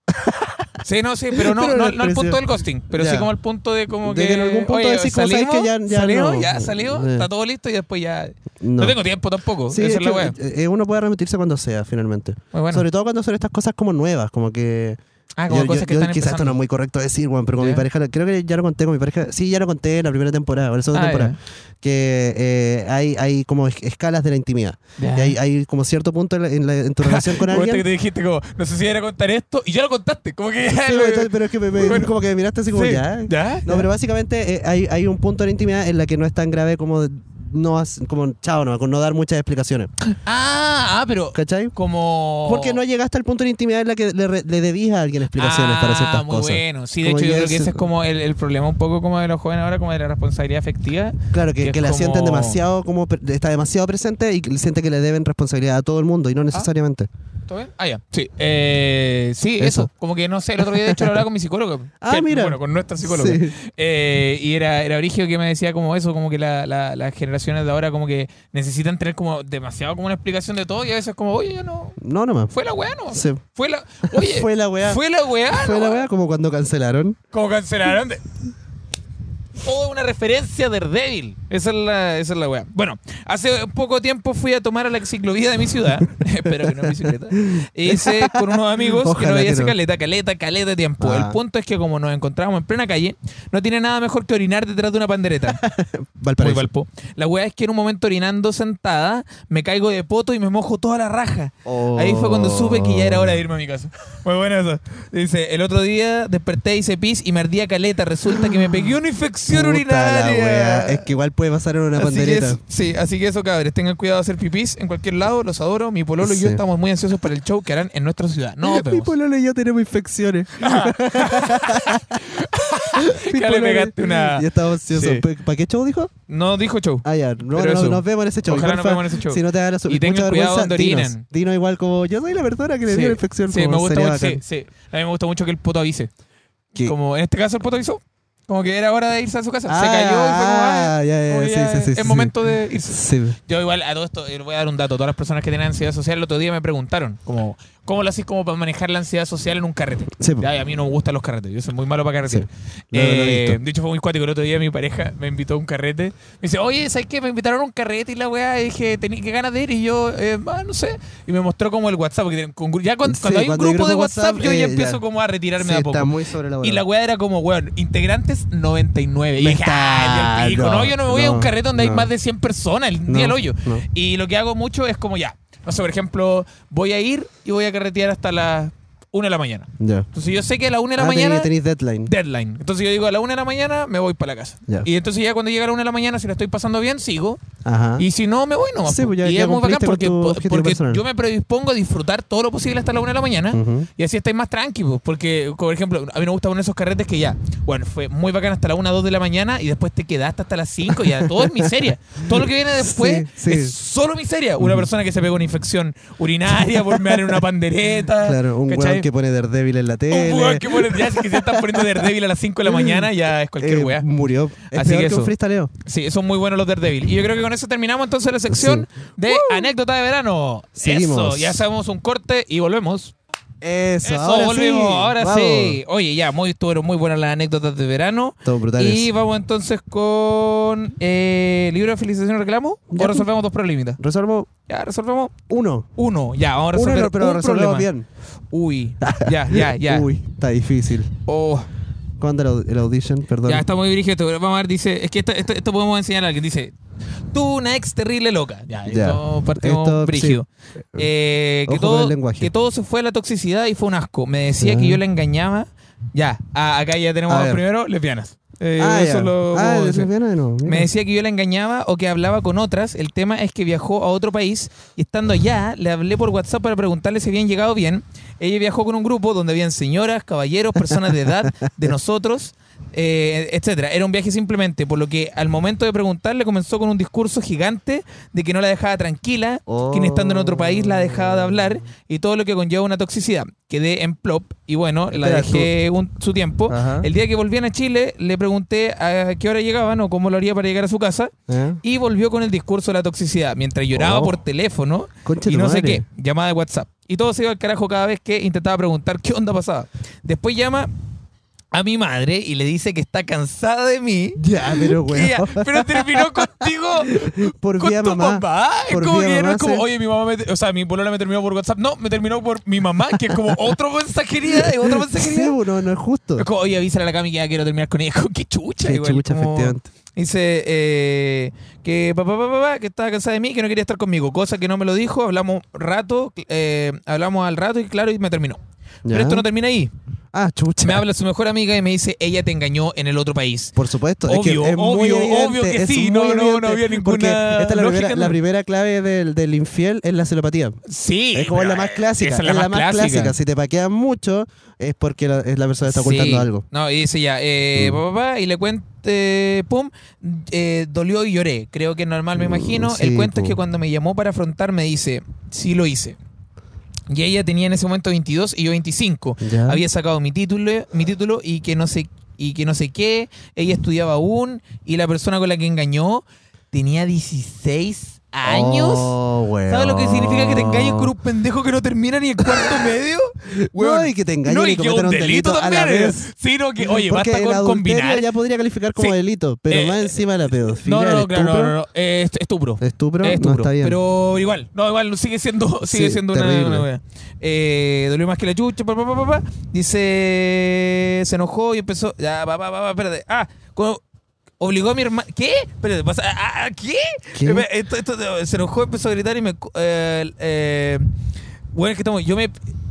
Sí, no, sí, pero no, Pero no, no al punto del ghosting, pero sí como al punto de como De que. que en algún punto oye, decís como, ¿sabes salimos, que ya- ya no? ya salió, Eh. está todo listo y después ya. No. No, tengo tiempo tampoco. Sí, Esa es, es la que, wea. eh, uno puede remitirse cuando sea, finalmente. Bueno. Sobre todo cuando son estas cosas como nuevas, como que... ah, como yo- cosas yo- que yo están quizás esto no es muy correcto decir, weón, pero con mi pareja, creo que ya lo conté con mi pareja, sí, ya lo conté en la primera temporada, o en la segunda Ah, temporada, que eh, hay, hay como es- escalas de la intimidad. Ya. Y hay, hay como cierto punto en, la- en la- en tu relación con este que alguien. te dijiste como, no sé si era contar esto, y ya lo contaste, como que ya Sí, lo- pero- pero es que me, me- Bueno. como que me miraste así como Sí. ya. ¿Ya? No, pero básicamente eh, hay, hay un punto de la intimidad en la que no es tan grave como no como chao, no, con no dar muchas explicaciones. Ah, ah, pero ¿Cachai? como... Porque no llegaste al punto de intimidad en la que le, le debías a alguien explicaciones ah, para ciertas muy cosas. bueno. Sí, de Como hecho yo creo que es- ese es como el, el problema un poco como de los jóvenes ahora, como de la responsabilidad afectiva. Claro, que, que que la como- sienten demasiado, como está demasiado presente y que siente que le deben responsabilidad a todo el mundo y no necesariamente. ¿Todo bien? Ah, ya. Sí, eh, sí eso. Eso. Como que no sé, el otro día de hecho lo hablaba con mi psicólogo. Ah, Que- mira. Bueno, con nuestra psicóloga. Sí. Eh, y era, era Brigio que me decía como eso, como que la- la- las generaciones de ahora como que necesitan tener como demasiado como una explicación de todo y a veces como, oye, ya no... No, nomás. Fue la weá, ¿no? Sí. Fue la... Oye, Fue la weá. Fue la weá, Fue la weá como cuando cancelaron. Como cancelaron. De... Todo una referencia a Daredevil. Esa es la, esa es la weá. Bueno, hace poco tiempo fui a tomar a la ciclovía de mi ciudad. Espero que no bicicleta. E hice con unos amigos que no veía no. caleta, caleta, caleta de tiempo. Ah. El punto es que como nos encontrábamos en plena calle, no tiene nada mejor que orinar detrás de una pandereta. Valparaíso. Valpo. La weá es que en un momento orinando sentada, me caigo de poto y me mojo toda la raja. Ahí fue cuando supe que ya era hora de irme a mi casa. Muy bueno eso. Dice, el otro día desperté, hice pis y me ardía caleta. Resulta que me pegué una infección Puta urinaria. Es que igual puede pasar en una Así pandereta. sí, así que eso, cabres. Tengan cuidado de hacer pipís en cualquier lado. Los adoro. Mi pololo y yo Sí. estamos muy ansiosos para el show que harán en nuestra ciudad. No Mi pololo y yo tenemos infecciones. Ya le pegaste una- estaba ansioso. Sí. ¿Para qué show dijo? No dijo show. Ah, ya. No, nos vemos en ese show. Ojalá nos vemos en ese show. Si no te la su- Y tengan cuidado donde. Dinos igual como yo soy la persona que le dio la infección. Sí, como me gusta mucho. Sí, sí. A mí me gusta mucho que el poto avise. Como en este caso el poto avisó. Como que era hora de irse a su casa. Ah, Se cayó y fue como, ah, ah, ya, ya, como sí, ya sí, sí, es momento de irse. Sí. Yo igual a todo esto eh, voy a dar un dato. Todas las personas que tienen ansiedad social el otro día me preguntaron como ¿cómo lo hacís como para manejar la ansiedad social en un carrete? Sí, po. Ya, y a mí no me gustan los carretes. Yo soy muy malo para carretear. Sí. Eh, de hecho fue muy cuático. El otro día mi pareja me invitó a un carrete. Me dice, oye, ¿sabes qué? Me invitaron a un carrete y la weá. Y dije, tenía que ganas de ir. Y yo, eh, ah, no sé. Y me mostró como el WhatsApp. Porque tienen- con- ya cuando, Sí, cuando hay un cuando grupo de WhatsApp, WhatsApp, yo ya eh, empiezo ya. como a retirarme de a está poco. muy sobreelaborado. Y la weá era como, weón, integrantes 99. Y dije, ah. No, yo no me voy a un carrete donde hay más de 100 personas, el día del hoyo. Y lo que hago mucho es como ya. No sé, por ejemplo, voy a ir y voy a carretear hasta las 1 de la mañana. Ya. Entonces yo sé que a la 1 de la Ah, mañana tenéis- deadline. deadline. Entonces yo digo, a la 1 de la mañana me voy para la casa. Y entonces ya cuando llega a la 1 de la mañana, si la estoy pasando bien, sigo. Ajá. Y si no, me voy nomás. Sí, pues ya- y ya es muy bacán porque, porque yo me predispongo a disfrutar todo lo posible hasta la 1 de la mañana. Y así estáis más tranquilos. Porque, por ejemplo, a mí me gusta uno de esos carretes que ya, bueno, fue muy bacán hasta la 1, 2 de la mañana y después te quedaste hasta las 5 y ya todo es miseria. Todo lo que viene después Sí, sí. es solo miseria. Una persona que se pega una infección urinaria por mear en una pandereta. Claro, un ¿cachai? Weón que pone Daredevil en la tele. Un weón que pone, ya si que se están poniendo Daredevil a las 5 de la mañana, ya es cualquier Eh, weá. Murió. Es Así peor que que eso. un freestaleo. Sí, son muy buenos los Daredevil. Y yo creo que con eso terminamos entonces la sección de anécdota de verano. Seguimos. Eso, ya sabemos un corte y volvemos. Eso, Eso, ahora sí. ahora Vamos. sí. Oye, ya, muy, estuvieron muy buenas las anécdotas de verano. Todo brutales. Y vamos entonces con eh, libro de felicitación y reclamo. Ya, O resolvemos dos problemitas. Resolvo Ya, resolvemos uno. uno. Ya, vamos a Uno, resolver no, pero un resolvemos bien. Uy, ya, ya, ya. Uy, está difícil. Oh. ¿Cuándo el, el audition? Perdón. Ya está muy dirigido vamos a ver, dice, es que esto, esto, esto podemos enseñar a alguien, dice, tú una ex terrible loca. Ya, Ya. esto partimos brígido. Eh, que, Ojo con todo, que todo se fue a la toxicidad y fue un asco. Me decía Ya. que yo la engañaba. Ya, ah, acá ya tenemos primero lesbianas. Eh, ah, eso lo ah, lesbiana no. Me decía que yo la engañaba o que hablaba con otras. El tema es que viajó a otro país y estando allá le hablé por WhatsApp para preguntarle si habían llegado bien. Ella viajó con un grupo donde habían señoras, caballeros, personas de edad, de nosotros, eh, etcétera. Era un viaje simplemente, por lo que al momento de preguntarle comenzó con un discurso gigante de que no la dejaba tranquila, Oh. que estando en otro país la dejaba de hablar y todo lo que conlleva una toxicidad. Quedé en plop y bueno, la dejé un- su tiempo. Ajá. El día que volvían a Chile le pregunté a qué hora llegaban o cómo lo haría para llegar a su casa ¿Eh? y volvió con el discurso de la toxicidad mientras lloraba Oh. por teléfono Concha y no sé qué, llamada de WhatsApp. Y todo se iba al carajo cada vez que intentaba preguntar qué onda pasaba. Después llama a mi madre y le dice que está cansada de mí. Ya, pero ella, pero terminó contigo Por con vía tu mamá. Es Por como vía que no mamá, es como, oye, mi mamá, me, o sea, mi polola me terminó por WhatsApp. No, me terminó por mi mamá, que es como otro mensajería, es otra Sí, mensajería. no, no es justo. Es como, oye, avísale a la Cami que ya quiero terminar con ella. Qué chucha, Qué igual, chucha, como- efectivamente. Dice eh, que papá, papá, papá, que estaba cansada de mí, que no quería estar conmigo. Cosa que no me lo dijo. Hablamos rato, eh, hablamos al rato y claro, y me terminó. Pero esto no termina ahí. Ah, chucha. Me habla su mejor amiga y me dice, ella te engañó en el otro país. Por supuesto. Obvio, es que es obvio, evidente, obvio que sí. No, no, no había ninguna esta es la lógica, primera, no. la primera clave del, del infiel es la celopatía. Sí. es como la más eh, clásica. esa Es la, más clásica. Si te paquean mucho, es porque la, es la persona está ocultando Sí. algo. No, y dice ya, eh, Mm. papá, papá, y le cuente, pum, eh, dolió y lloré. Creo que es normal, me Mm, imagino. sí, el cuento es que cuando me llamó para afrontar me dice, sí lo hice. Y ella tenía en ese momento 22 y yo 25. Ya. Había sacado mi título, mi título y que no sé y que no sé qué. Ella estudiaba aún y la persona con la que engañó tenía 16 años. Oh, weón. ¿Sabes lo que significa que te engañes con un pendejo que no termina ni el cuarto medio? No, Weón. y que te engañen No, y y que cometan un delito delito a la también. vez. Sino que, oye, Porque basta con combinar. ya podría calificar como Sí. delito, pero Eh, más encima la pedofilia, No, no, no, claro, no, no, no. Eh, est- estupro. estupro, Es no estupro. está bien. Pero igual, no, igual sigue siendo, sigue Sí, siendo una, terrible. una. Eh, dolió más que la chucha, pa, pa, pa, pa, pa. Dice, se enojó y empezó, ya, pa, pa, pa, espérate. Ah, como- obligó a mi hermana, ¿qué? Espérate, pasa, ah, ah, ¿qué? ¿Qué? Esto, esto- se enojó, empezó a gritar y me, eh, eh, bueno, es que estamos, yo me,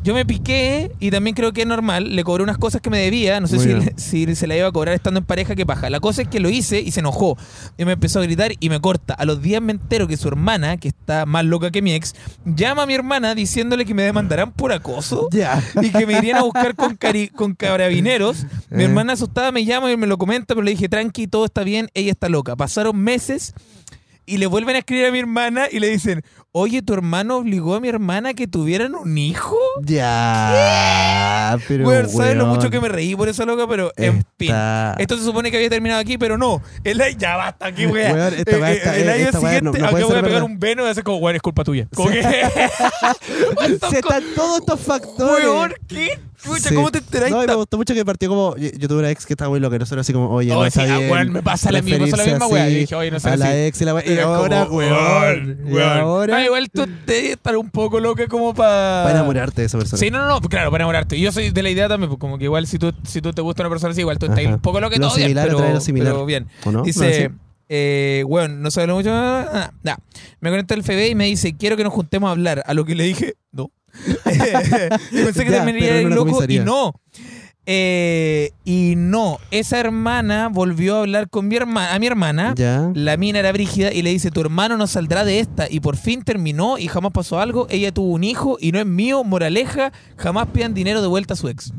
yo me piqué y también creo que es normal, le cobré unas cosas que me debía, no sé si, se la iba a cobrar estando en pareja, qué paja. La cosa es que lo hice y se enojó. Y me empezó a gritar y me corta. A los días me entero que su hermana, que está más loca que mi ex, llama a mi hermana diciéndole que me demandarán por acoso y que me irían a buscar con, cari- con carabineros. Mi Eh. hermana asustada me llama y me lo comenta, pero le dije, tranqui, todo está bien, ella está loca. Pasaron meses y le vuelven a escribir a mi hermana y le dicen, oye, ¿tu hermano obligó a mi hermana a que tuvieran un hijo? Ya. Pero. Weón, ¿sabes lo weón, mucho que me reí por esa loca? Pero, en fin. Esto se supone que había terminado aquí, pero no. El año, ya basta aquí, weón. Weón, esta Eh, eh, el eh, año esta weá no- siguiente, no acá voy a pegar verdad. un veno y hacer como, weón, es culpa tuya. Como que. Si están todos estos factores. Weón, ¿qué? Sí. ¿cómo te enteráis? No, me gustó mucho que partió como. Yo, yo tuve una ex que estaba muy loca. Nosotros así como, oye, no está ah, bien. weón, me pasa la- me pasó la misma así Y dije, oye, no sé A la ex y la weá. Y ahora, weón. Y weón. ahora. Ah, igual tú debes estar un poco loca como para. Para enamorarte de esa persona. Sí, no, no, no, pues claro, para enamorarte. Yo soy de la idea también, pues como que igual si tú, si tú te gusta una persona así, igual tú estás un poco loca y todo bien, similar pero, atrae lo similar. pero bien. ¿O no? Dice, No, eh, weón, no sabe lo mucho. ah, nah. Me conecta el FB y me dice, quiero que nos juntemos a hablar. A lo que le dije, no. pensé que Ya, terminaría pero el loco y no. Eh, y no, esa hermana volvió a hablar con mi hermana, a mi hermana. Ya. La mina era brígida y le dice, tu hermano no saldrá de esta. Y por fin terminó y jamás pasó algo. Ella tuvo un hijo y no es mío. Moraleja, jamás pidan dinero de vuelta a su ex.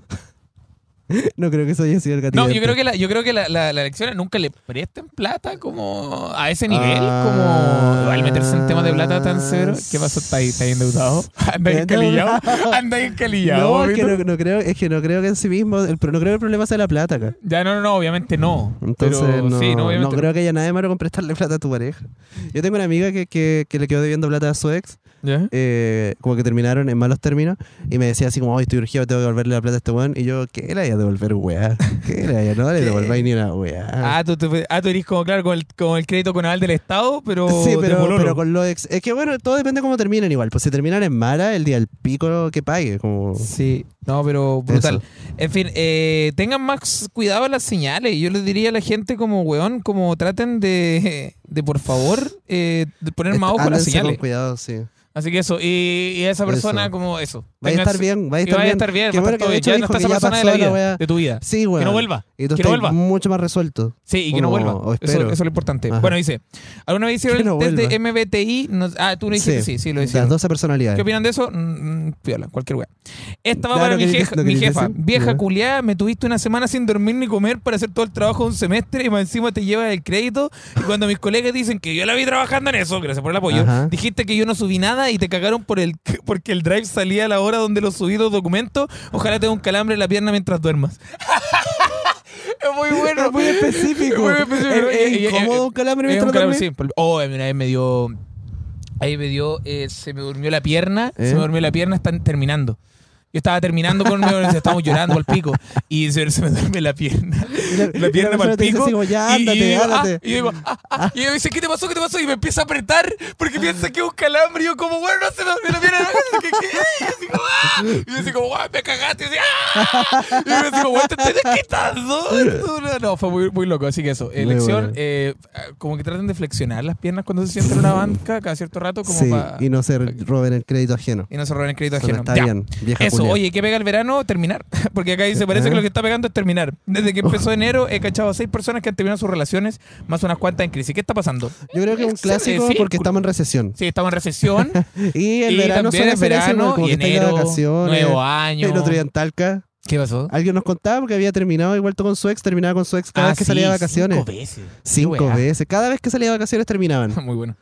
No creo que eso haya sido el gatillo. No, yo creo que la, yo creo que la, la, la lección es nunca le presten plata como a ese nivel, Ah. como al meterse en temas de plata tan severo. ¿Qué pasó? ¿Está ahí, está ahí endeudado? ¿Anda encalillado? ¿Anda encalillado? No, es que no, no creo, es que no creo que en sí mismo, el, no creo que el problema sea la plata acá. Ya, no, no, no, obviamente no. Entonces, Pero, no, sí, no, no creo que haya nada de malo con prestarle plata a tu pareja. Yo tengo una amiga que, que, que le quedó debiendo plata a su ex, Eh, como que terminaron en malos términos, y me decía así como, hoy estoy urgido, tengo que devolverle la plata a este weón, y yo, ¿qué le a devolver, weá? ¿Qué le vaya? No le devolváis ni una weá. Ah, tú, tú, ah, tú eres como, claro, con el, con el crédito conal del Estado, pero. Sí, pero, pero con los ex. Es que bueno, todo depende de cómo terminen igual. Pues si terminan en mala, el día del pico que pague. Como... Sí, no, pero brutal. Eso. En fin, eh, tengan más cuidado las señales. Yo les diría a la gente como, weón, como traten de, de por favor, eh, de poner más ojo a las Ándense con señales. cuidado, sí. Así que eso, y, y esa persona Eso. como eso. Vaya a estar bien, vaya a que estar vaya a bien. estar bien, va a bueno estar que de hecho bien. Ya no está que esa persona de la vida, wea. de tu vida. Sí, güey. Que no vuelva. Y tú que no vuelva. mucho más resuelto. Sí, y que no vuelva. o Eso, eso es lo importante. Ajá. Bueno, dice, ¿alguna vez hicieron Que no el test de. MBTI? No- ah, tú le dijiste que sí, sí, lo hicieron. Las 12 personalidades. ¿Qué opinan de eso? Mm, mm, piola, cualquier weá. Esta va Ya, para ¿no mi, mi jefa. decir? Vieja culiada, me tuviste una semana sin dormir ni comer para hacer todo el trabajo de un semestre y más encima te llevas el crédito. Y cuando mis colegas dicen que yo la vi trabajando en eso, gracias por el apoyo, dijiste que yo no subí nada y te cagaron por el porque el drive salía a la hora donde los subí los documentos. Ojalá te dé un calambre en la pierna mientras duermas. es muy bueno. Es muy específico. Es muy específico. Es- es incómodo un calambre mientras calambre, duerme. sí. Por- Oh, una vez me dio. Ahí me dio. eh, se me durmió la pierna. ¿Eh? Se me durmió la pierna. Están terminando. Yo estaba terminando con. Estábamos llorando al pico. Y se, se me duerme la pierna. la- La pierna para el dice pico. así como, ya, y- y, ándate, digo, ándate. ah, y yo digo, ah, ah, y yo dice, ¿qué te pasó? ¿Qué te pasó? Y me empieza a apretar porque piensa que es un calambre. Y yo, como, bueno, no se me la pierna. ¿Qué, qué? Y yo así como, ah. Y yo así como, ah, me cagaste. Y yo ah. Y yo así como, te estoy desquitando. No, no, fue muy, muy loco. Así que eso, elección, eh, como que traten de flexionar las piernas cuando se sienten en una banca cada cierto rato, como Sí, para. y no se roben el crédito ajeno. Y no se roben el crédito ajeno. está Ya. bien, vieja Eso, culia. oye, ¿qué pega el verano? Terminar. Porque acá dice, parece que lo que está pegando es terminar. Desde que empezó enero he cachado a seis personas que han terminado sus relaciones, más unas cuantas en crisis. ¿Qué está pasando? Yo creo que es un clásico Sí, porque estamos en recesión. Sí, estamos en recesión. Y el y verano también suele eso, verano como y enero, vacaciones. nuevo año. El otro día en Talca, ¿Qué pasó? alguien nos contaba que había terminado y vuelto con su ex, terminaba con su ex cada Ah, vez que sí, salía de vacaciones. Cinco veces. Cinco veces. Cada vez que salía de vacaciones terminaban. Muy bueno.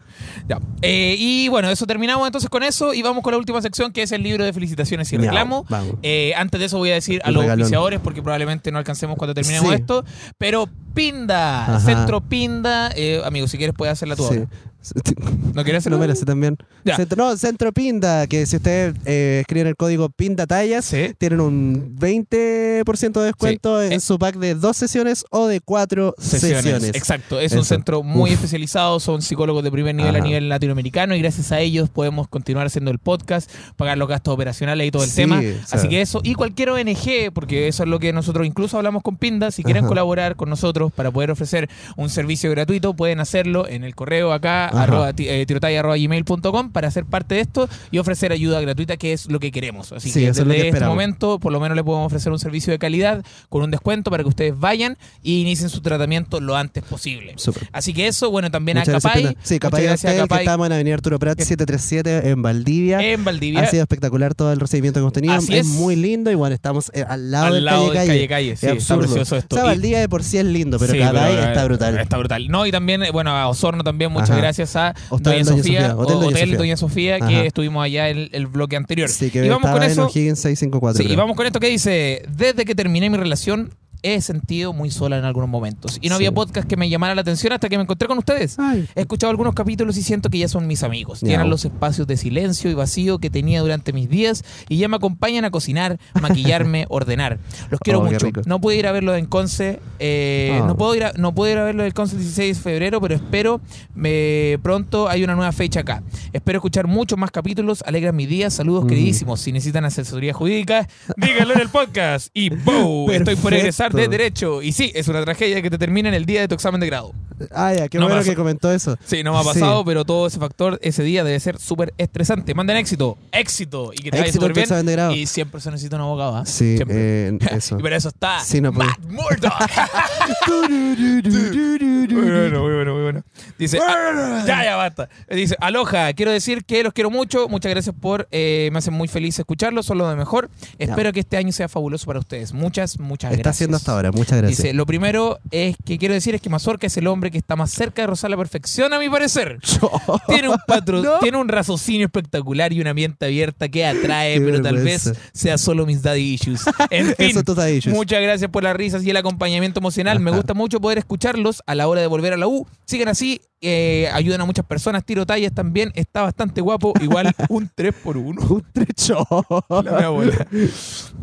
Ya. Eh, y bueno, eso terminamos entonces con eso y vamos con la última sección que es el libro de felicitaciones y Ya, reclamo. Vamos. Eh, antes de eso voy a decir a los auspiciadores porque probablemente no alcancemos cuando terminemos Sí. esto. Pero Pinda, Ajá. Centro Pinda, eh, amigo, si quieres puedes hacerla tú Sí. ahora. ¿No quieres hacerla? No me la sé también. Ya. Centro, no, Centro Pinda, que si ustedes eh, escriben el código Pinda Tallas, Sí. tienen un 20% de descuento Sí. en Eh. su pack de dos sesiones o de cuatro sesiones. Exacto, es un centro muy Uf. especializado, son psicólogos de primer nivel a nivel latinoamericano y gracias a ellos podemos continuar haciendo el podcast, pagar los gastos operacionales y todo el Sí, tema. Así que eso, y cualquier ONG, porque eso es lo que nosotros incluso hablamos con Pinda, si quieren Ajá. colaborar con nosotros para poder ofrecer un servicio gratuito, pueden hacerlo en el correo acá. Arroba, eh, tirotalla arroba gmail.com para ser parte de esto y ofrecer ayuda gratuita, que es lo que queremos. Así Sí, que es desde que este esperamos. momento, por lo menos le podemos ofrecer un servicio de calidad con un descuento para que ustedes vayan y inicien su tratamiento lo antes posible. Así que eso, bueno, también Muchas a Capay. Sí, Capay gracias a que Capay estamos en Avenida Arturo Prat Que- 737 en Valdivia. en Valdivia. Ha sido espectacular todo el recibimiento que hemos tenido. Así es, es. muy lindo. Igual estamos eh, al lado al del lado calle calle. calle. Sí, es está precioso esto. O sea, Valdivia de por sí es lindo, pero Sí, pero, está eh, brutal. Está brutal. No, y también, eh, bueno, a Osorno también, muchas Ajá. gracias a Hostal Doña, Sofía, Hotel Doña Hotel Sofía. Doña Sofía, que Ajá. estuvimos allá en el bloque anterior. Sí, que y vamos con eso. en O'Higgins 654. Sí, y vamos con esto que dice, desde que terminé mi relación he sentido muy sola en algunos momentos. Y no Sí. había podcast que me llamara la atención hasta que me encontré con ustedes. Ay, He escuchado algunos capítulos y siento que ya son mis amigos. Miau. Llenan los espacios de silencio y vacío que tenía durante mis días y ya me acompañan a cocinar, maquillarme, ordenar. Los quiero Oh, mucho. No pude ir a verlo en Conce. eh, Ah. no, puedo ir a, no puedo ir a verlo el Conce el 16 de febrero, pero espero me, pronto hay una nueva fecha acá. Espero escuchar muchos más capítulos. Alegran mi día. Saludos, Mm. queridísimos. Si necesitan asesoría jurídica, díganlo en el podcast. Y ¡boom! Estoy por Perfecto. De Derecho. Y sí, es una tragedia que te termine en el día de tu examen de grado. ah, ya, qué No bueno que comentó eso. Sí, no me ha pasado, pero todo ese factor ese día debe ser súper estresante. Manden éxito, éxito y que te vaya Éxito súper tu bien. examen de grado. Y siempre se necesita un abogado. ¿ah? Sí, Siempre. eh, eso. Y para eso está Sí, no puedo. Matt Murdock. muy bueno, muy bueno, muy bueno. Dice, ah, ya, ya basta. Dice, aloha, quiero decir que los quiero mucho. Muchas gracias por, eh, me hacen muy feliz escucharlos, son lo de mejor. Espero que este año sea fabuloso para ustedes. Muchas, muchas Está gracias. haciendo hasta ahora. Muchas gracias. Dice, lo primero es que quiero decir es que Mazorca es el hombre que está más cerca de rozar la perfección, a mi parecer. Tiene un patro, No. tiene un raciocinio espectacular y una mente abierta que atrae, Qué pero tal vez sea solo mis daddy issues. En fin, Eso muchas gracias por las risas y el acompañamiento emocional. Me gusta mucho poder escucharlos a la hora de volver a la U. Sigan así, eh, ayudan a muchas personas. Tiro tallas también, está bastante guapo. Igual un 3 por 1 Un trecho. La mea abuela.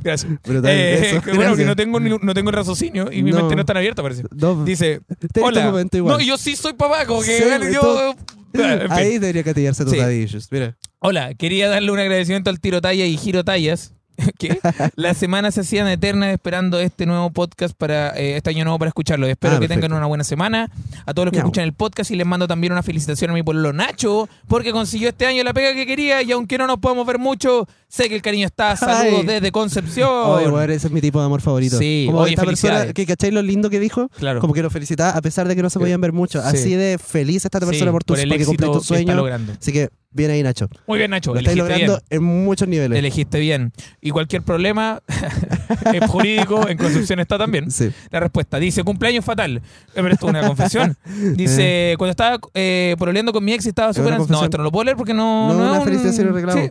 Gracias. Brutal, Eh, que bueno, que no tengo, no tengo el raciocinio y mi No. mente no está abierta, parece. No, Dice, Este es hola. tu momento igual. No, yo sí soy papá, como que Sí, yo... En fin. Ahí debería catillarse tus Sí. Mira. Hola, quería darle un agradecimiento al Tiro Talla y Giro Tallas ¿Qué? Las semanas se hacían eternas esperando este nuevo podcast para eh, este año nuevo para escucharlo. Espero Ah, que tengan una buena semana. A todos los que Miau. escuchan el podcast y les mando también una felicitación a mi pueblo Nacho, porque consiguió este año la pega que quería y aunque no nos podemos ver mucho, sé que el cariño está. Saludos Ay. desde Concepción. Oye, weón, ese es mi tipo de amor favorito. Sí, como oye, esta persona que cacháis lo lindo que dijo, Claro. como que lo felicitaba a pesar de que no se podían ver mucho. Sí. Así de feliz esta persona Sí, por, tu, el porque éxito tu que está sueño. logrando. Así que bien ahí, Nacho. Muy bien, Nacho. Lo estáis Elegiste logrando bien. en muchos niveles. Elegiste bien. Y cualquier problema eh, jurídico en Concepción está también. Sí. La respuesta dice, cumpleaños fatal. Eh, Pero esto es una confesión. Dice, cuando estaba eh, pololeando con mi ex y estaba ¿Es súper... ans- No, esto no lo puedo leer porque no... No, no es una un- felicitación y reclamo. Sí.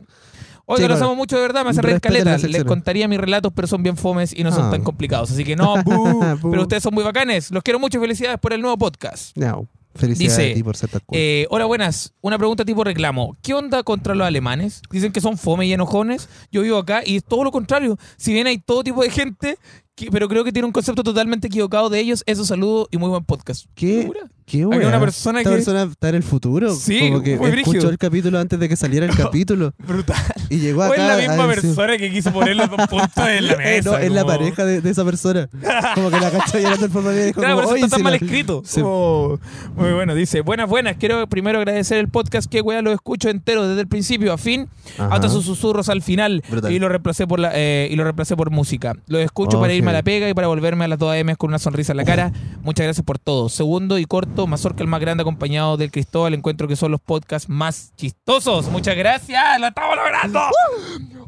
Oye, Sí, los claro. amo mucho de verdad, me hace reír caleta. Les contaría mis relatos, pero son bien fomes y no son Ah. tan complicados. Así que no, pero ustedes son muy bacanes. Los quiero mucho y felicidades por el nuevo podcast. No. Felicidades Dice, a ti por ser tan cool. Eh, hola, buenas. Una pregunta tipo reclamo. ¿Qué onda contra los alemanes? Dicen que son fome y enojones. Yo vivo acá y es todo lo contrario. Si bien hay todo tipo de gente, que- pero creo que tiene un concepto totalmente equivocado de ellos. Eso saludo y muy buen podcast. ¿Qué? ¿Qué wea? una persona Esta que- persona está en el futuro. Sí, como que muy escuchó brígido. el capítulo antes de que saliera el capítulo. Brutal. Y llegó O acá. es la misma persona que quiso poner los dos puntos en la Eh, mesa. no, es la pareja de, de esa persona. Como que la cachó llorando el formato y dijo, Claro, como, por eso "Oye, está tan mal la-". escrito. Sí. Oh, muy bueno, dice, buenas, buenas. Quiero primero agradecer el podcast que weá lo escucho entero desde el principio a fin, Ajá. hasta sus susurros al final Brutal. y lo reemplacé por la, eh, y lo reemplacé por música. Lo escucho para Oh, irme a la pega y para volverme a las 2 AM con una sonrisa en la cara. Muchas gracias por todo. Segundo y corto, Mazorca el más grande acompañado del Cristóbal. Encuentro que son los podcasts más chistosos. Muchas gracias, lo estamos logrando.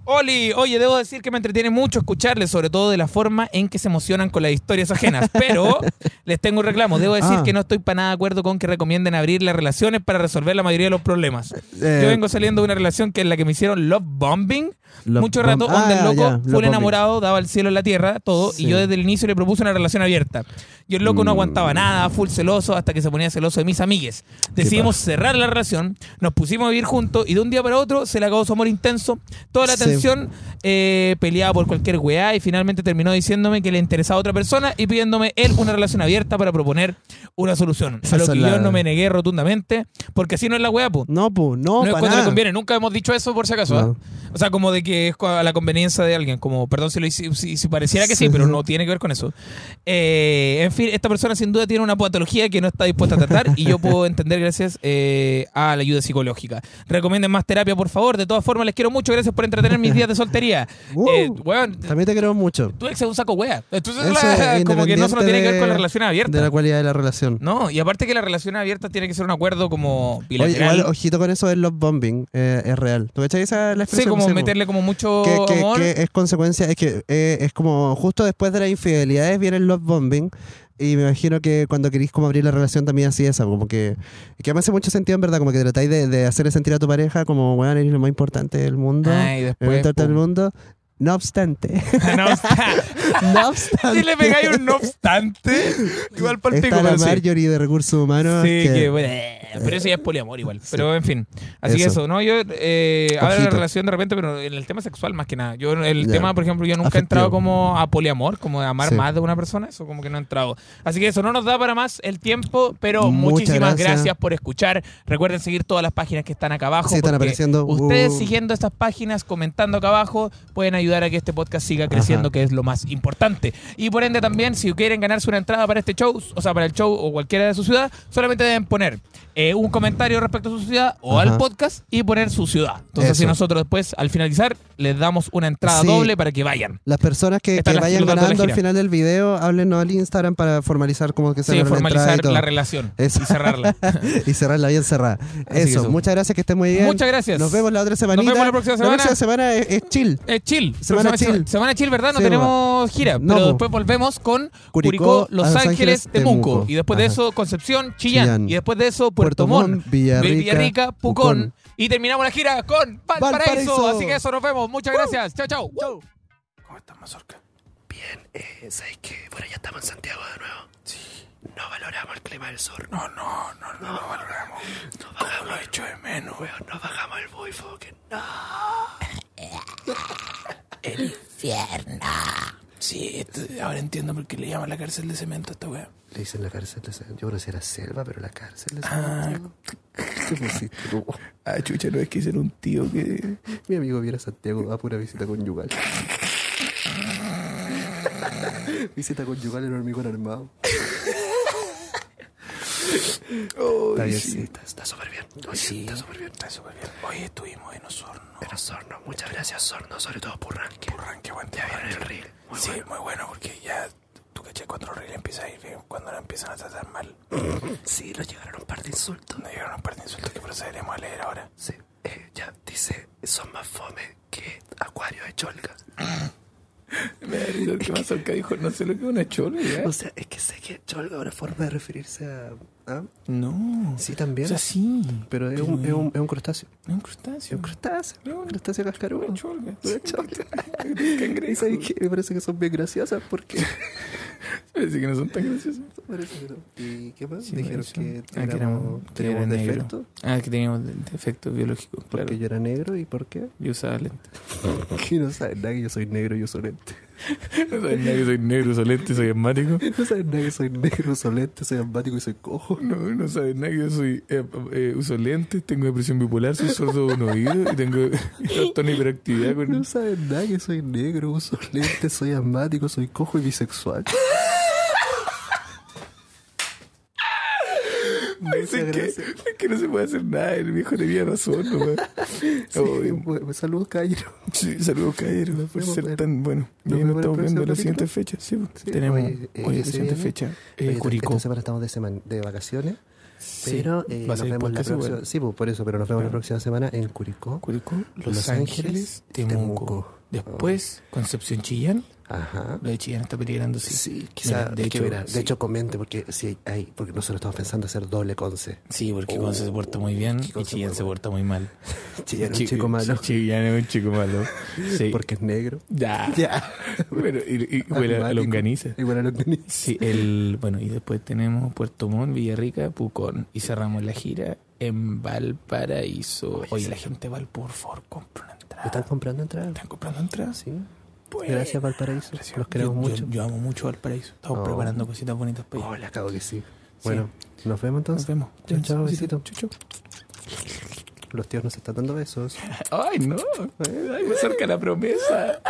Oli, oye, debo decir que me entretiene mucho escucharles, sobre todo de la forma en que se emocionan con las historias ajenas. Pero les tengo un reclamo. Debo decir Ah. que no estoy para nada de acuerdo con que recomienden abrir las relaciones para resolver la mayoría de los problemas. Eh, Yo vengo saliendo de una relación que es la que me hicieron love bombing. Love Mucho bomb- rato, Ah, donde el loco love fue bombing. enamorado, daba el cielo en la tierra, todo. Sí. Y yo desde el inicio le propuse una relación abierta. Y el loco no Mm. aguantaba nada, full celoso, hasta que se ponía celoso de mis amigues. Decidimos cerrar la relación, nos pusimos a vivir juntos y de un día para otro se le acabó su amor intenso. Toda la Sí. tensión eh, peleaba por cualquier weá y finalmente terminó diciéndome que le interesaba a otra persona y pidiéndome él una relación abierta para proponer una solución. A lo que yo no me negué rotundamente, porque así no es la weá, po. No, pues, no, No es cuando le nada. conviene. Nunca hemos dicho eso por si acaso. ¿ah? O sea, como de que es a la conveniencia de alguien. Como, perdón si, lo hice- si, si pareciera que sí, Sí, pero sí. no tiene que ver con eso. Eh, en fin, esta persona sin duda tiene una patología que no está dispuesta a tratar y yo puedo entender gracias eh, a la ayuda psicológica. Recomienden más terapia, por favor. De todas formas, les quiero mucho. Gracias por entretener mis días de soltería. Uh. Eh, weón, También te quiero mucho. tu ex es un saco wea. Entonces, la- como que no solo tiene que ver de- con la relación De abierta. la cualidad de la relación. No, y aparte que la relación abierta tiene que ser un acuerdo como Oye, bilateral. igual, ojito con eso del love bombing. eh, es real. ¿Tú esa la sí, expresión? como po. meterle como mucho que, que- amor. que es consecuencia, es que eh, es como justo después de las infidelidades viene el love bombing. Y me imagino que cuando querís como abrir la relación también así esa, como que, que me hace mucho sentido en verdad, como que tratáis de, de hacerle sentir a tu pareja como, bueno, eres lo más importante del mundo, el después. del pum. mundo. No obstante, no, no obstante, si le pegáis un no obstante, igual para el pico, la sí. Marjorie de recursos humanos. Sí, que- que, bueno, pero eso ya es poliamor igual. Pero en fin. Así que Eso. eso, ¿no? Yo, eh, de la relación de repente, pero en el tema sexual más que nada. Yo, el Ya. tema, por ejemplo, yo nunca he Afectivo. entrado como a poliamor, como de amar Sí. más de una persona. Eso como que no he entrado. Así que eso no nos da para más el tiempo, pero Muchas muchísimas gracias. gracias. por escuchar. Recuerden seguir todas las páginas que están acá abajo. Sí, están apareciendo. Ustedes Uh. siguiendo estas páginas, comentando acá abajo, pueden ayudar a que este podcast siga creciendo, Ajá. que es lo más importante. Y por ende también, si quieren ganarse una entrada para este show, o sea, para el show o cualquiera de su ciudad, solamente deben poner eh, un comentario respecto a su ciudad o Ajá. al podcast y poner su ciudad. Entonces, Eso. si nosotros después, al finalizar, les damos una entrada Sí. doble para que vayan. Las personas que, que las vayan ganando al final del video, háblenos al Instagram para formalizar como que se Sí, la formalizar la relación Eso. y cerrarla. y cerrarla bien cerrada. Eso, eso. muchas gracias, que estén muy bien. Muchas gracias. Nos vemos la otra semana. vemos la próxima semana. La próxima semana es, es chill. Eh, chill. Semana chill. Semana chill, ¿verdad? No Sí, tenemos gira. No, pero po. después volvemos con Curicó, Curicó, Los, Ángeles, Temuco. Temuco. Y después de eso, Concepción, Chillán. Chillán. Y después de eso, Puerto, Puerto Montt, Villarrica, Pucón. Pucón. Y terminamos la gira con Valparaíso. Valparaíso. Así que eso, nos vemos. Muchas gracias. Chao, chao. Chau. ¿Cómo estás, Mazorca? Bien, eh, ¿sabes qué? Bueno, ya estamos en Santiago de nuevo. Sí. No valoramos el clima del sur. No, no, no, no, lo valoramos. ¿Cómo lo echo de menos? Weón, no bajamos el boyfucking. No. Sí, esto- ahora entiendo por qué le llaman la cárcel de cemento a esta weá. Le dicen la cárcel de Yo conocí la selva, pero la cárcel de Ah, Santiago. ¿Qué pusiste tú? Ah, chucha, no es que ser un tío que. Mi amigo viene a Santiago a pura visita conyugal. visita conyugal en hormigón armado. Oh, Está bien, sí. está, está súper bien. Oye, Sí, está súper bien. Está súper bien. Hoy estuvimos en Osorno. En Osorno, muchas gracias Osorno, sobre todo por Ranque. Porran, qué buen Ya viene el reel. Muy sí, bueno. muy bueno porque ya tú caché cuando los reels empiezan a ir bien, cuando la empiezan a tratar mal. Sí, nos llegaron un par de insultos. No llegaron un par de insultos que procederemos a leer ahora. Sí, eh, ya dice, son más fome que Acuario de Cholga. Me da risa que Mazorca dijo, no sé lo que es una chola, ¿ya? O sea, es que sé que Cholga es una forma de referirse a... ¿ah? No. Sí, también. O sea, sí. pero es un, es, un, es un crustáceo. Es un Es crustáceo. un crustáceo. No, Un crustáceo cascarudo. Una cholga. Una cholga. Cangrejo. Y sabes que me parece que son bien graciosas porque... Parece que no son tan graciosos. parece que no. ¿Y qué más? Sí, Dijeron que Ah, que éramos- éramos- que teníamos era negro. defecto. Ah, que teníamos de- defectos biológicos, claro. Porque yo era negro y por qué. Yo usaba lentes. Que no saben nada que yo soy negro y uso lente. No sabes nada que soy negro, soy lente, soy asmático. No saben nada que soy negro, uso lente, soy asmático y soy cojo. No, no sabes nada que yo soy, eh, eh, uso lentes, tengo depresión bipolar, soy sordo de un oído y tengo trastorno hiperactividad con... No saben nada que soy negro, uso lentes, soy asmático, soy cojo y bisexual. Dice Muchas que, que no se puede hacer nada, el viejo tenía razón, ¿no? Sí, Oye, bueno, saludos, caballero. Sí, saludos, caballero, Nos por vemos ser tan bueno. nos estamos viendo la siguiente fecha, sí. Sí, tenemos oye, eh, la ¿qué se siguiente viene? fecha. Eh, Oye, Curicó. Esta semana estamos de, semana, de vacaciones, Sí. pero eh, Va a nos vemos la próxima... igual. Sí, pues, por eso, pero nos vemos la Claro. próxima semana en Curicó. Curicó, Los, Los Ángeles, Ángeles, Temuco. Temuco. Después, Concepción Chillán. Ajá. Lo de Chillán está peligrando, sí. Sí, quizá, Mira, de hecho, de hecho comente porque si hay, porque nosotros estamos pensando hacer doble conce. Sí, porque Oh, Conce se porta muy bien y Chillán se porta muy mal. Chillán es un Chi- chico malo. Chi- Chillán es un chico malo. Sí. Porque es negro. Ya. Ya. Bueno, y, y huele a longaniza. Igual a longaniza. Sí, el, bueno, y después tenemos Puerto Montt, Villarrica, Pucón. Y cerramos la gira en Valparaíso. Oye, la gente Val, por favor, compra una entrada. ¿Están comprando entradas? ¿Están comprando entradas? Sí. Pues, Gracias, Valparaíso. gracias. Los queremos Yo- yo- mucho. Yo, amo mucho Valparaíso. Estamos Oh. preparando cositas bonitas para allá. Oh, le acabo que sí. Bueno, nos vemos Nos entonces. vemos. Chao, chao, besito. Chau, chau. Los tíos nos están dando besos. Ay, no. Ay, me acerca la promesa.